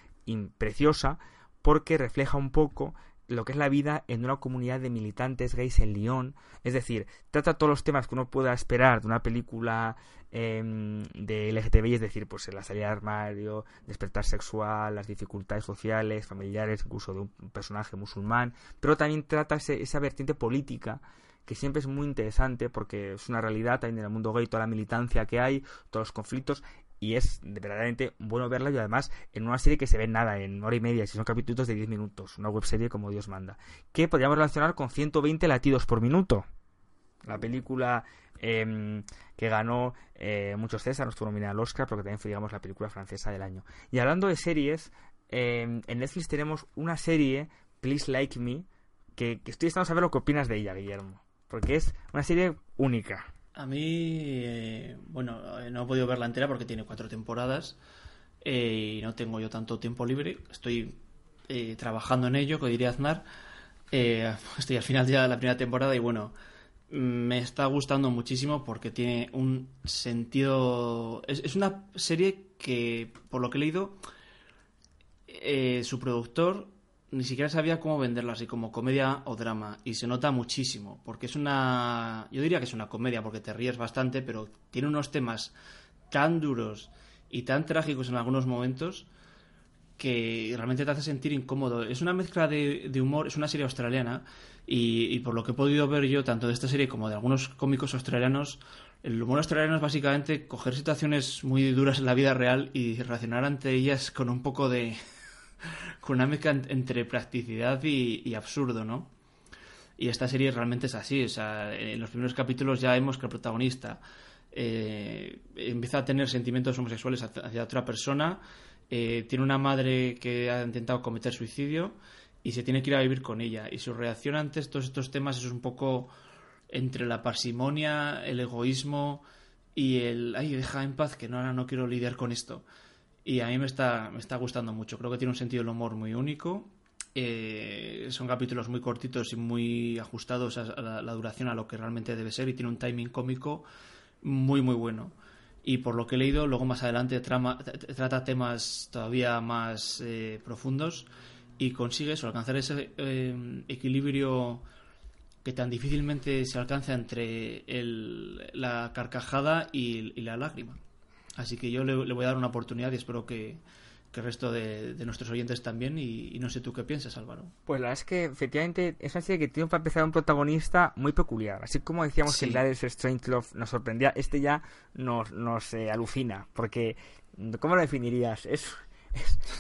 preciosa porque refleja un poco lo que es la vida en una comunidad de militantes gays en Lyon. Es decir, trata todos los temas que uno pueda esperar de una película em, de LGTBI, es decir, pues la salida del armario, despertar sexual, las dificultades sociales, familiares, incluso de un personaje musulmán, pero también trata esa vertiente política que siempre es muy interesante porque es una realidad también en el mundo gay, toda la militancia que hay, todos los conflictos, y es verdaderamente bueno verla y además en una serie que se ve nada, en hora y media, si son capítulos de 10 minutos, una webserie como Dios manda, que podríamos relacionar con 120 latidos por minuto. La película em, que ganó eh, muchos César, estuvo nominada al Oscar, porque también fue, digamos, la película francesa del año. Y hablando de series, em, en Netflix tenemos una serie, Please Like Me, que, que estoy estando a saber lo que opinas de ella, Guillermo porque es una serie única. A mí, eh, bueno, eh, no he podido verla entera porque tiene cuatro temporadas eh, y no tengo yo tanto tiempo libre. Estoy trabajando en ello, como diría Aznar. estoy al final ya de la primera temporada y bueno, me está gustando muchísimo porque tiene un sentido... Es, una serie que, por lo que he leído, su productor ni siquiera sabía cómo venderla así como comedia o drama y se nota muchísimo porque es una yo diría que es una comedia porque te ríes bastante pero tiene unos temas tan duros y tan trágicos en algunos momentos que realmente te hace sentir incómodo. Es una mezcla de, humor es una serie australiana y, y, por lo que he podido ver yo tanto de esta serie como de algunos cómicos australianos el humor australiano es básicamente coger situaciones muy duras en la vida real y reaccionar ante ellas con un poco de con una mezcla entre practicidad y, absurdo, ¿no? Y esta serie realmente es así, o sea, en los primeros capítulos ya vemos que el protagonista eh, empieza a tener sentimientos homosexuales hacia otra persona, eh, tiene una madre que ha intentado cometer suicidio y se tiene que ir a vivir con ella. Y su reacción ante todos estos temas es un poco entre la parsimonia, el egoísmo y el, ay, deja en paz que no, ahora no quiero lidiar con esto. Y a mí me está, me está gustando mucho. Creo que tiene un sentido del humor muy único. Eh, son capítulos muy cortitos y muy ajustados a la, duración a lo que realmente debe ser y tiene un timing cómico muy muy bueno y por lo que he leído luego más adelante trata temas todavía más eh, profundos y consigue alcanzar ese eh, equilibrio que tan difícilmente se alcanza entre la carcajada y la lágrima Así que yo le, voy a dar una oportunidad y espero que, el resto de, nuestros oyentes también. Y, no sé tú qué piensas, Álvaro. Pues la verdad es que efectivamente es una serie que tiene para empezar un protagonista muy peculiar. Así como decíamos que el Darius Strange Love nos sorprendía, este ya nos, nos eh, alucina. Porque, ¿cómo lo definirías? Es.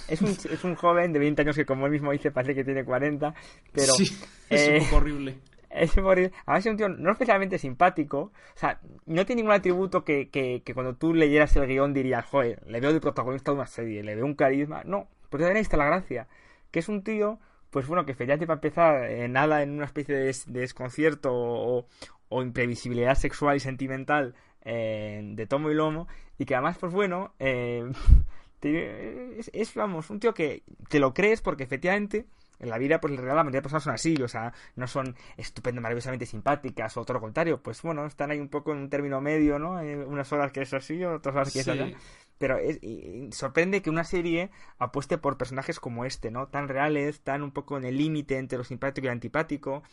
Es, un, es un joven de 20 años que, como él mismo dice, parece que tiene 40, pero... Sí, es un eh, poco horrible es morir. Además es un tío no especialmente simpático. O sea, no tiene ningún atributo que, que, cuando tú leyeras el guion dirías, joder, le veo de protagonista de una serie, le veo un carisma. No, porque también ahí está la gracia. Que es un tío, pues bueno, que efectivamente para empezar, nada en una especie de, desconcierto o, o, imprevisibilidad sexual y sentimental eh, de tomo y lomo. Y que además, pues bueno, eh, es, es, vamos, un tío que te lo crees porque efectivamente en la vida, pues en realidad la mayoría de personas son así, o sea, no son estupendo, maravillosamente simpáticas o todo lo contrario. Pues bueno, están ahí un poco en un término medio, ¿no? unas horas que es así, otras horas que es allá. Pero es, sorprende que una serie apueste por personajes como este, ¿no? Tan reales, tan un poco en el límite entre lo simpático y lo antipático.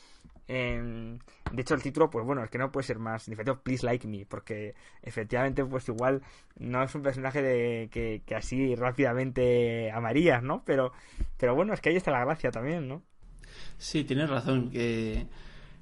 Em, de hecho, el título, pues bueno, es que no puede ser más diferente. Please Like Me, porque efectivamente, pues igual no es un personaje de, que, que así rápidamente amarías, ¿no? Pero, pero bueno, es que ahí está la gracia también, ¿no? Sí, tienes razón. Que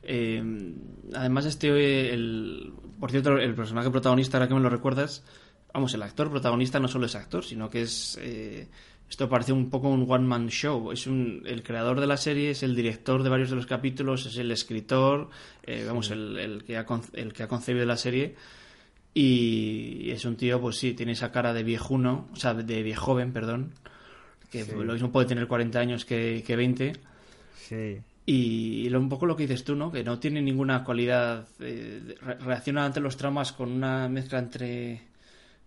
em, además, este, el, por cierto, el personaje protagonista, ahora que me lo recuerdas, vamos, el actor protagonista no solo es actor, sino que es eh, esto parece un poco un one man show. Es un, el creador de la serie, es el director de varios de los capítulos, es el escritor, eh, vamos, el, que ha, el que ha concebido la serie. Y es un tío, pues sí, tiene esa cara de viejuno, o sea, de viejoven, perdón, que lo mismo puede tener 40 años que, que 20. Sí. Y, un poco lo que dices tú, ¿no? Que no tiene ninguna cualidad. Eh, reacciona ante los traumas con una mezcla entre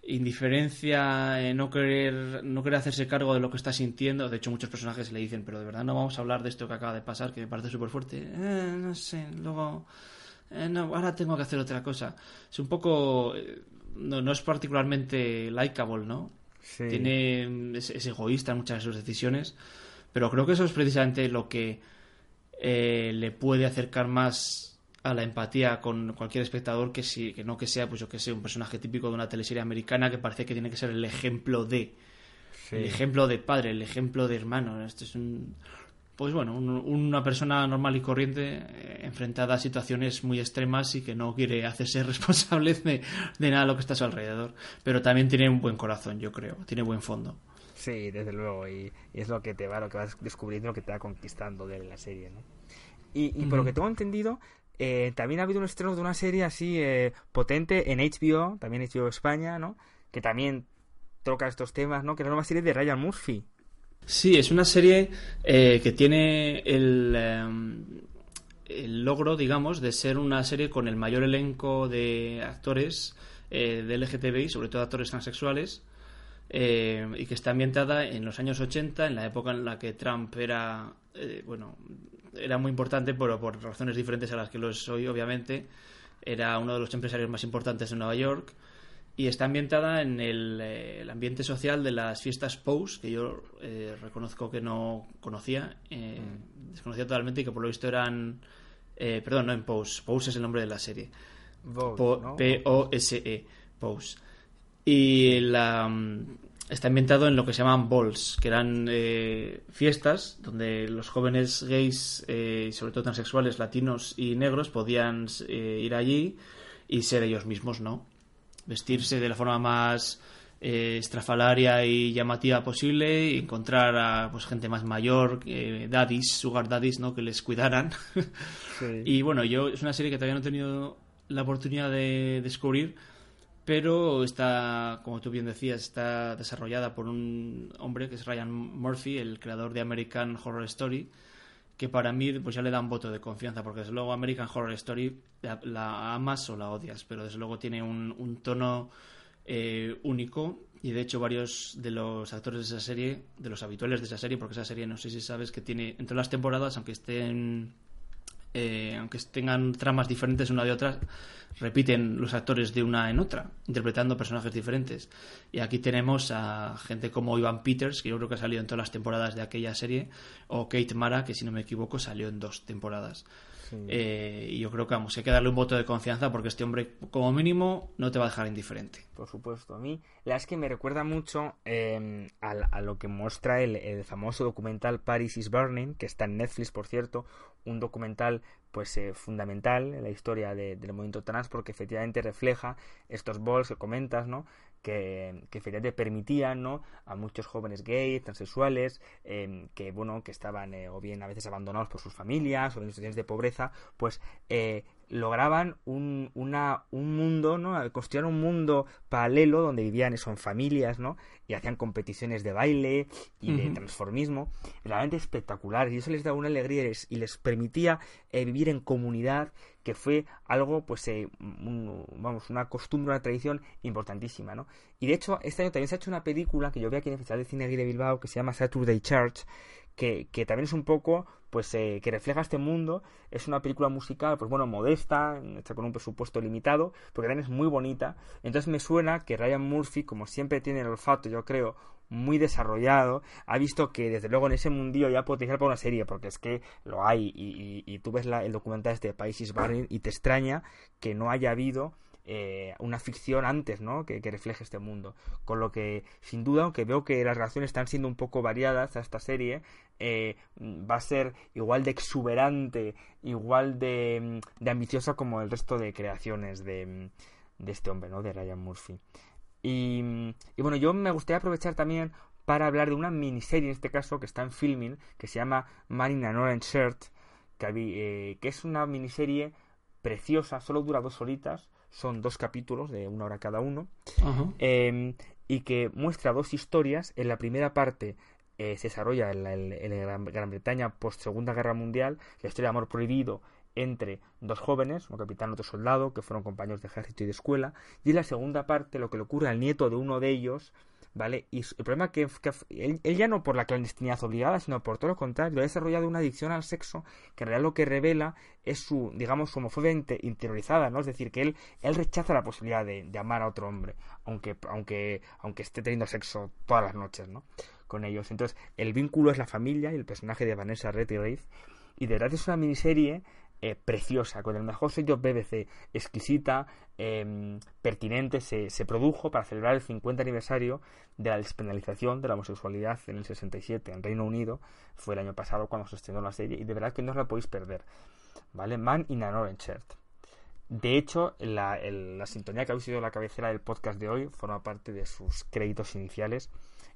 indiferencia, eh, no querer no querer hacerse cargo de lo que está sintiendo. De hecho, muchos personajes le dicen, pero de verdad no vamos a hablar de esto que acaba de pasar, que me parece súper fuerte. Eh, no sé, luego... Eh, no, ahora tengo que hacer otra cosa. Es un poco... No, no es particularmente likeable, ¿no? Tiene, es, egoísta en muchas de sus decisiones, pero creo que eso es precisamente lo que le puede acercar más a la empatía con cualquier espectador que sí, que no que sea, pues yo que sé, un personaje típico de una teleserie americana que parece que tiene que ser el ejemplo de el ejemplo de padre, el ejemplo de hermano. Este es un pues bueno, una persona normal y corriente eh, enfrentada a situaciones muy extremas y que no quiere hacerse responsable de, nada de lo que está a su alrededor. Pero también tiene un buen corazón, yo creo, tiene buen fondo. Sí, desde luego, y, es lo que te va, lo que vas descubriendo, lo que te va conquistando de la serie, ¿no? Y, y por lo que tengo entendido, eh, también ha habido un estreno de una serie así eh, potente en HBO, también HBO España, ¿no? Que también toca estos temas, ¿no? Que la nueva serie de Ryan Murphy. Sí, es una serie eh, que tiene el, el, logro, digamos, de ser una serie con el mayor elenco de actores de LGTBI, sobre todo actores transexuales, y que está ambientada en los años 80, en la época en la que Trump era, bueno, era muy importante, pero por razones diferentes a las que lo soy, obviamente. Era uno de los empresarios más importantes de Nueva York y está ambientada en el, eh, ambiente social de las fiestas Pose, que yo eh, reconozco que no conocía, eh, mm. desconocía totalmente y que por lo visto eran. perdón, no en Pose, Pose es el nombre de la serie. P-O-S-E, Pose. Y la está ambientado en lo que se llaman balls, que eran eh, fiestas donde los jóvenes gays, eh, sobre todo transexuales, latinos y negros, podían eh, ir allí y ser ellos mismos, ¿no? Vestirse de la forma más estrafalaria y llamativa posible y encontrar a pues gente más mayor, daddies, sugar daddies, ¿no? Que les cuidaran. y bueno, yo es una serie que todavía no he tenido la oportunidad de descubrir pero está, como tú bien decías, está desarrollada por un hombre que es Ryan Murphy, el creador de American Horror Story, que para mí pues ya le da un voto de confianza, porque desde luego American Horror Story la, amas o la odias, pero desde luego tiene un, tono eh, único. Y de hecho varios de los actores de esa serie, de los habituales de esa serie, porque esa serie no sé si sabes que tiene entre las temporadas, aunque estén eh, aunque tengan tramas diferentes una de otra, repiten los actores de una en otra, interpretando personajes diferentes. Y aquí tenemos a gente como Ivan Peters, que yo creo que ha salido en todas las temporadas de aquella serie, o Kate Mara, que si no me equivoco salió en dos temporadas. Eh, y yo creo que vamos, hay que darle un voto de confianza porque este hombre, como mínimo, no te va a dejar indiferente. Por supuesto, a mí la es que me recuerda mucho em, a, lo que muestra el, famoso documental Paris is Burning, que está en Netflix, por cierto, un documental pues eh, fundamental en la historia del movimiento trans porque efectivamente refleja estos bols que comentas, ¿no? Que, que permitían ¿no? a muchos jóvenes gays, transexuales, em, que bueno, que estaban o bien a veces abandonados por sus familias o en situaciones de pobreza, pues lograban un, una, un mundo, ¿no? Construían un mundo paralelo donde vivían eso en familias, ¿no? Y hacían competiciones de baile y de transformismo, realmente espectacular. Y eso les daba una alegría y les, permitía eh, vivir en comunidad, que fue algo, pues, eh, vamos, una costumbre, una tradición importantísima, ¿no? Y de hecho, este año también se ha hecho una película que yo vi aquí en el Festival de Cine de Bilbao, que se llama Saturday Church, que, que también es un poco pues eh, que refleja este mundo. Es una película musical, pues bueno, modesta, hecha con un presupuesto limitado, porque también es muy bonita. Entonces me suena que Ryan Murphy, como siempre tiene el olfato, yo creo, muy desarrollado, ha visto que desde luego en ese mundillo ya potencial para una serie, porque es que lo hay, y, tú ves el documental este de Países Barren y te extraña que no haya habido eh, una ficción antes, ¿no? Que, refleje este mundo. Con lo que, sin duda, aunque veo que las relaciones están siendo un poco variadas a esta serie, eh, va a ser igual de exuberante, igual de, ambiciosa como el resto de creaciones de, este hombre, ¿no? De Ryan Murphy. Y, bueno, yo me gustaría aprovechar también para hablar de una miniserie, en este caso, que está en filming, que se llama Man in an Orange Shirt, que, eh, que es una miniserie preciosa, solo dura dos horitas, son dos capítulos de una hora cada uno, em, y que muestra dos historias. En la primera parte eh, se desarrolla en, Gran, Bretaña post Segunda Guerra Mundial, la historia de amor prohibido entre dos jóvenes, un capitán y otro soldado, que fueron compañeros de ejército y de escuela, y en la segunda parte lo que le ocurre al nieto de uno de ellos, ¿vale? Y el problema que, que él, ya no por la clandestinidad obligada, sino por todo lo contrario, ha desarrollado una adicción al sexo que en realidad lo que revela es su, digamos, su homofobia interiorizada, ¿no? Es decir, que él, él rechaza la posibilidad de, amar a otro hombre, aunque, aunque, aunque esté teniendo sexo todas las noches, ¿no? Con ellos. Entonces, el vínculo es la familia y el personaje de Vanessa Redgrave. Y de verdad es una miniserie eh, preciosa, con el mejor sello BBC, exquisita, em, pertinente, se, se, produjo para celebrar el 50 aniversario de la despenalización de la homosexualidad en el 67 en Reino Unido. Fue el año pasado cuando se estrenó la serie y de verdad que no os la podéis perder. ¿Vale? Man in an Orange Shirt. De hecho, la, la sintonía que habéis sido la cabecera del podcast de hoy forma parte de sus créditos iniciales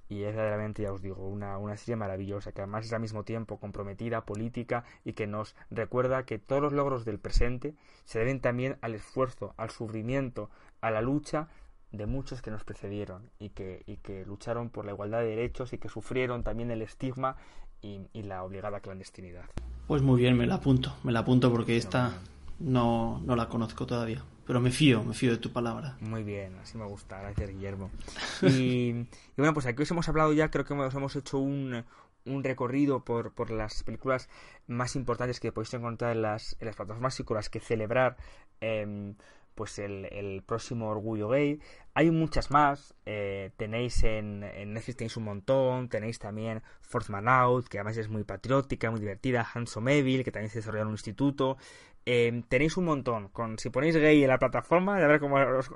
y es verdaderamente, ya os digo, una, una serie maravillosa, que además es al mismo tiempo comprometida, política y que nos recuerda que todos los logros del presente se deben también al esfuerzo, al sufrimiento, a la lucha de muchos que nos precedieron y que, y que lucharon por la igualdad de derechos y que sufrieron también el estigma y, y la obligada clandestinidad. Pues muy bien, me la apunto, me la apunto porque esta no, no la conozco todavía. Pero me fío, me fío de tu palabra. Muy bien, así me gusta, gracias Guillermo. Y, bueno, pues aquí os hemos hablado ya, creo que hemos, hemos hecho un, un recorrido por, por, las películas más importantes que podéis encontrar en las, en las plataformas y con las que celebrar eh, pues el, el, próximo Orgullo Gay. Hay muchas más, eh, tenéis en, en, Netflix tenéis un montón, tenéis también Fourth Man Out, que además es muy patriótica, muy divertida, Handsome Evil, que también se desarrolla en un instituto, eh, tenéis un montón. Con, si ponéis gay en la plataforma, ya ver cómo os,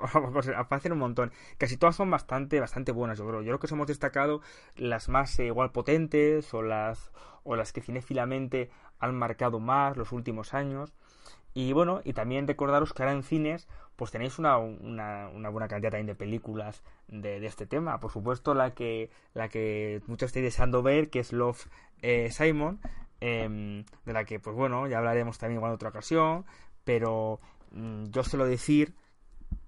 aparecen un montón. Casi todas son bastante, bastante buenas, yo creo. Yo creo que os hemos destacado las más eh, igual potentes o las, o las que cinéfilamente han marcado más los últimos años. Y bueno, y también recordaros que ahora en cines pues tenéis una, una, una buena cantidad también de películas de, de, este tema. Por supuesto, la que, la que muchos estáis deseando ver, que es Love eh, Simon, Em, de la que, pues bueno, ya hablaremos también en otra ocasión, pero mm, yo suelo decir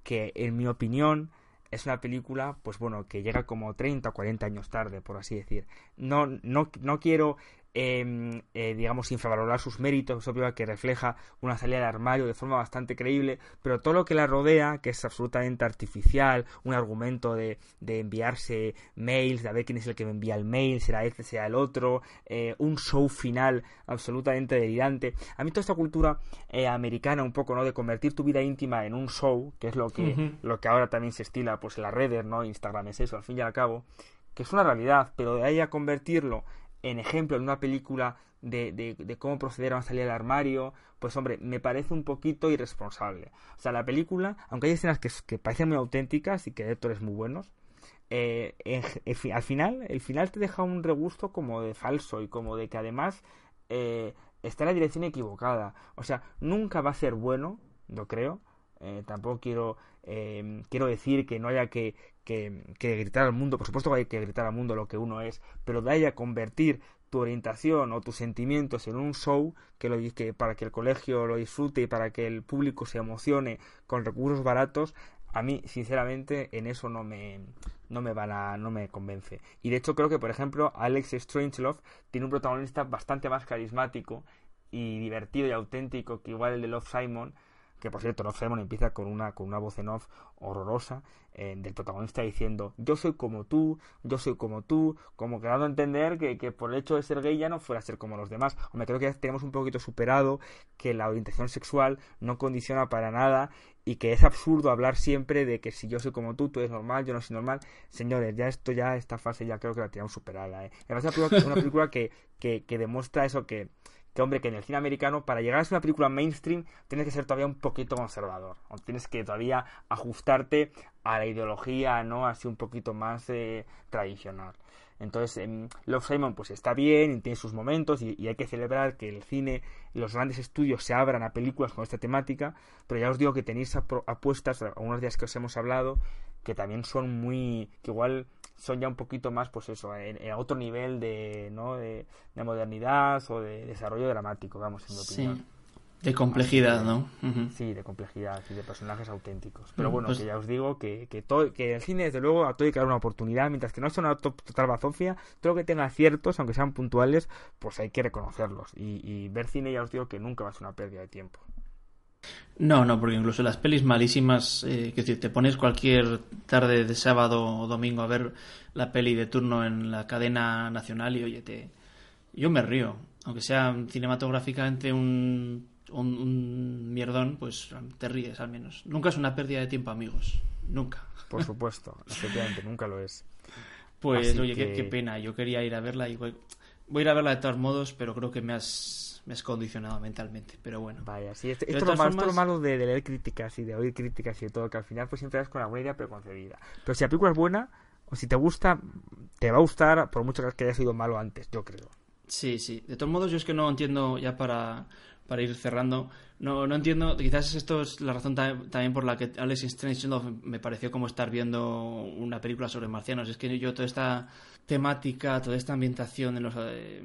que, en mi opinión, es una película, pues bueno, que llega como 30 o 40 años tarde, por así decir. No, no, no quiero Em, eh, digamos, infravalorar sus méritos, es obvio que refleja una salida del armario de forma bastante creíble, pero todo lo que la rodea, que es absolutamente artificial, un argumento de, de enviarse mails, de a ver quién es el que me envía el mail, será este, será el otro, eh, un show final absolutamente delirante. A mí toda esta cultura eh, americana, un poco, ¿no? De convertir tu vida íntima en un show, que es lo que, lo que ahora también se estila, pues en las redes, ¿no? Instagram es eso, al fin y al cabo, que es una realidad, pero de ahí a convertirlo en ejemplo en una película de, de, cómo proceder a salir del armario, pues hombre, me parece un poquito irresponsable. O sea, la película, aunque hay escenas que, que parecen muy auténticas y que hay actores muy buenos, eh, al final, el final te deja un regusto como de falso y como de que además eh, está en la dirección equivocada. O sea, nunca va a ser bueno, yo creo. Eh, tampoco quiero, quiero decir que no haya que, que, gritar al mundo, por supuesto que hay que gritar al mundo lo que uno es, pero de ahí a convertir tu orientación o tus sentimientos en un show que, lo, que para que el colegio lo disfrute y para que el público se emocione con recursos baratos, a mí sinceramente en eso no me no me van a no me convence. Y de hecho creo que por ejemplo Alex Strangelove tiene un protagonista bastante más carismático y divertido y auténtico que igual el de Love Simon que por cierto Love Simon empieza con una con una voz en off horrorosa eh, del protagonista diciendo yo soy como tú, yo soy como tú, como que dando a entender que, que, por el hecho de ser gay ya no fuera a ser como los demás. O me creo que ya tenemos un poquito superado que la orientación sexual no condiciona para nada y que es absurdo hablar siempre de que si yo soy como tú, tú eres normal, yo no soy normal. Señores, ya esto, ya esta fase ya creo que la tenemos superada. ¿eh? Es una película, que, que, que demuestra eso que que hombre, que en el cine americano, para llegar a ser una película mainstream, tienes que ser todavía un poquito conservador. O tienes que todavía ajustarte a la ideología, ¿no? Así un poquito más eh, tradicional. Entonces, em, Love Simon pues está bien, tiene sus momentos y, hay que celebrar que el cine los grandes estudios se abran a películas con esta temática, pero ya os digo que tenéis apuestas, algunos días que os hemos hablado, que también son muy, que igual son ya un poquito más, pues eso, en, otro nivel de, ¿no? De, modernidad o de desarrollo dramático, vamos, en mi opinión. De complejidad, ¿no? Sí, de complejidad y de personajes auténticos. Pero bueno, pues que ya os digo que, que, todo, que el cine, desde luego, a todo hay que dar una oportunidad, mientras que no sea una total bazofia, todo lo que tenga ciertos, aunque sean puntuales, pues hay que reconocerlos. Y, y ver cine, ya os digo que nunca va a ser una pérdida de tiempo. No, no, porque incluso las pelis malísimas, eh, que decir, te pones cualquier tarde de sábado o domingo a ver la peli de turno en la cadena nacional y oye, te... yo me río, aunque sea cinematográficamente un, un, mierdón, pues te ríes al menos. Nunca es una pérdida de tiempo, amigos, nunca. Por supuesto, efectivamente, nunca lo es. Pues oye, qué, qué, pena, yo quería ir a verla y voy, voy a ir a verla de todos modos, pero creo que me has me has condicionado mentalmente, pero bueno. Vaya, sí, esto, es lo malo, de, leer críticas y de oír críticas y de todo, que al final pues siempre vas con alguna idea preconcebida. Pero si la película es buena, o si te gusta, te va a gustar por mucho que haya sido malo antes, yo creo. Sí, sí. De todos modos, yo es que no entiendo ya para, para ir cerrando. No, no entiendo, quizás esto es la razón también por la que Alex Strange me pareció como estar viendo una película sobre marcianos. Es que yo toda esta temática, toda esta ambientación en los eh,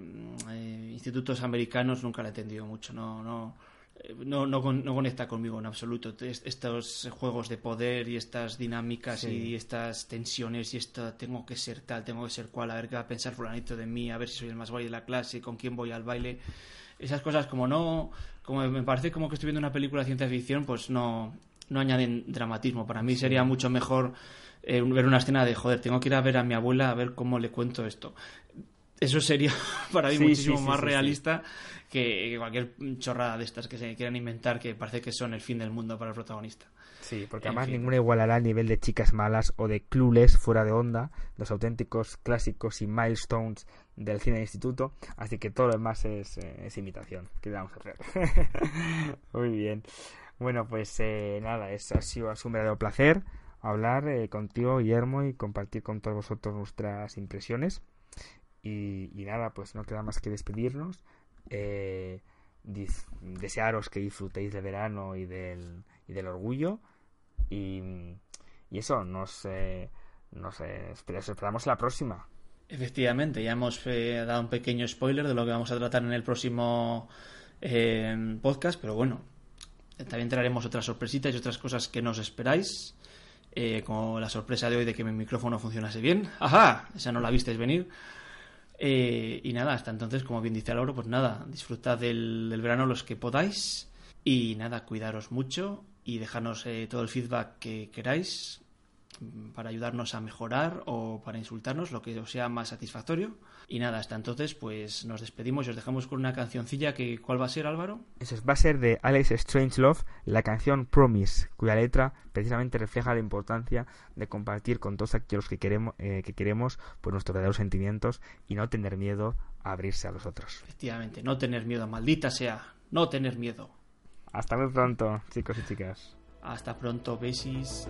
eh, institutos americanos nunca la he entendido mucho. No, no, eh, no, no, conecta conmigo en absoluto. Estos juegos de poder y estas dinámicas y estas tensiones y esto tengo que ser tal, tengo que ser cual, a ver qué va a pensar fulanito de mí, a ver si soy el más guay de la clase, con quién voy al baile. Esas cosas como no, como me parece como que estoy viendo una película de ciencia ficción, pues no, no añaden dramatismo. Para mí sería mucho mejor eh, ver una escena de, joder, tengo que ir a ver a mi abuela a ver cómo le cuento esto. Eso sería para mí muchísimo más realista que cualquier chorrada de estas que se quieran inventar que parece que son el fin del mundo para el protagonista. Sí, porque además ninguna igualará el nivel de chicas malas o de clules fuera de onda, los auténticos clásicos y milestones del cine instituto, así que todo lo demás es, eh, es imitación, que vamos a hacer. Muy bien. Bueno, pues eh, nada, es, ha sido un verdadero placer hablar eh, contigo, Guillermo, y compartir con todos vosotros nuestras impresiones. Y, nada, pues no queda más que despedirnos. Eh, desearos que disfrutéis de verano y del, y del orgullo. Y, eso, nos, eh, nos esperamos la próxima. Efectivamente, ya hemos dado un pequeño spoiler de lo que vamos a tratar en el próximo podcast, pero bueno, también traeremos otras sorpresitas y otras cosas que nos esperáis. Eh, como la sorpresa de hoy de que mi micrófono funcionase bien. ¡Ajá! Esa no la visteis venir. Eh, y nada, hasta entonces, como bien dice Lauro, pues nada, disfrutad del, verano los que podáis. Y nada, cuidaros mucho y dejarnos eh, todo el feedback que queráis para ayudarnos a mejorar o para insultarnos, lo que os sea más satisfactorio. Y nada, hasta entonces, pues nos despedimos y os dejamos con una cancioncilla que ¿cuál va a ser, Álvaro? Eso va a ser de Alex Strangelove, la canción Promise, cuya letra precisamente refleja la importancia de compartir con todos aquellos que queremos, eh, que queremos pues, nuestros verdaderos sentimientos y no tener miedo a abrirse a los otros. Efectivamente, no tener miedo, maldita sea, no tener miedo. Hasta muy pronto, chicos y chicas. Hasta pronto, besis.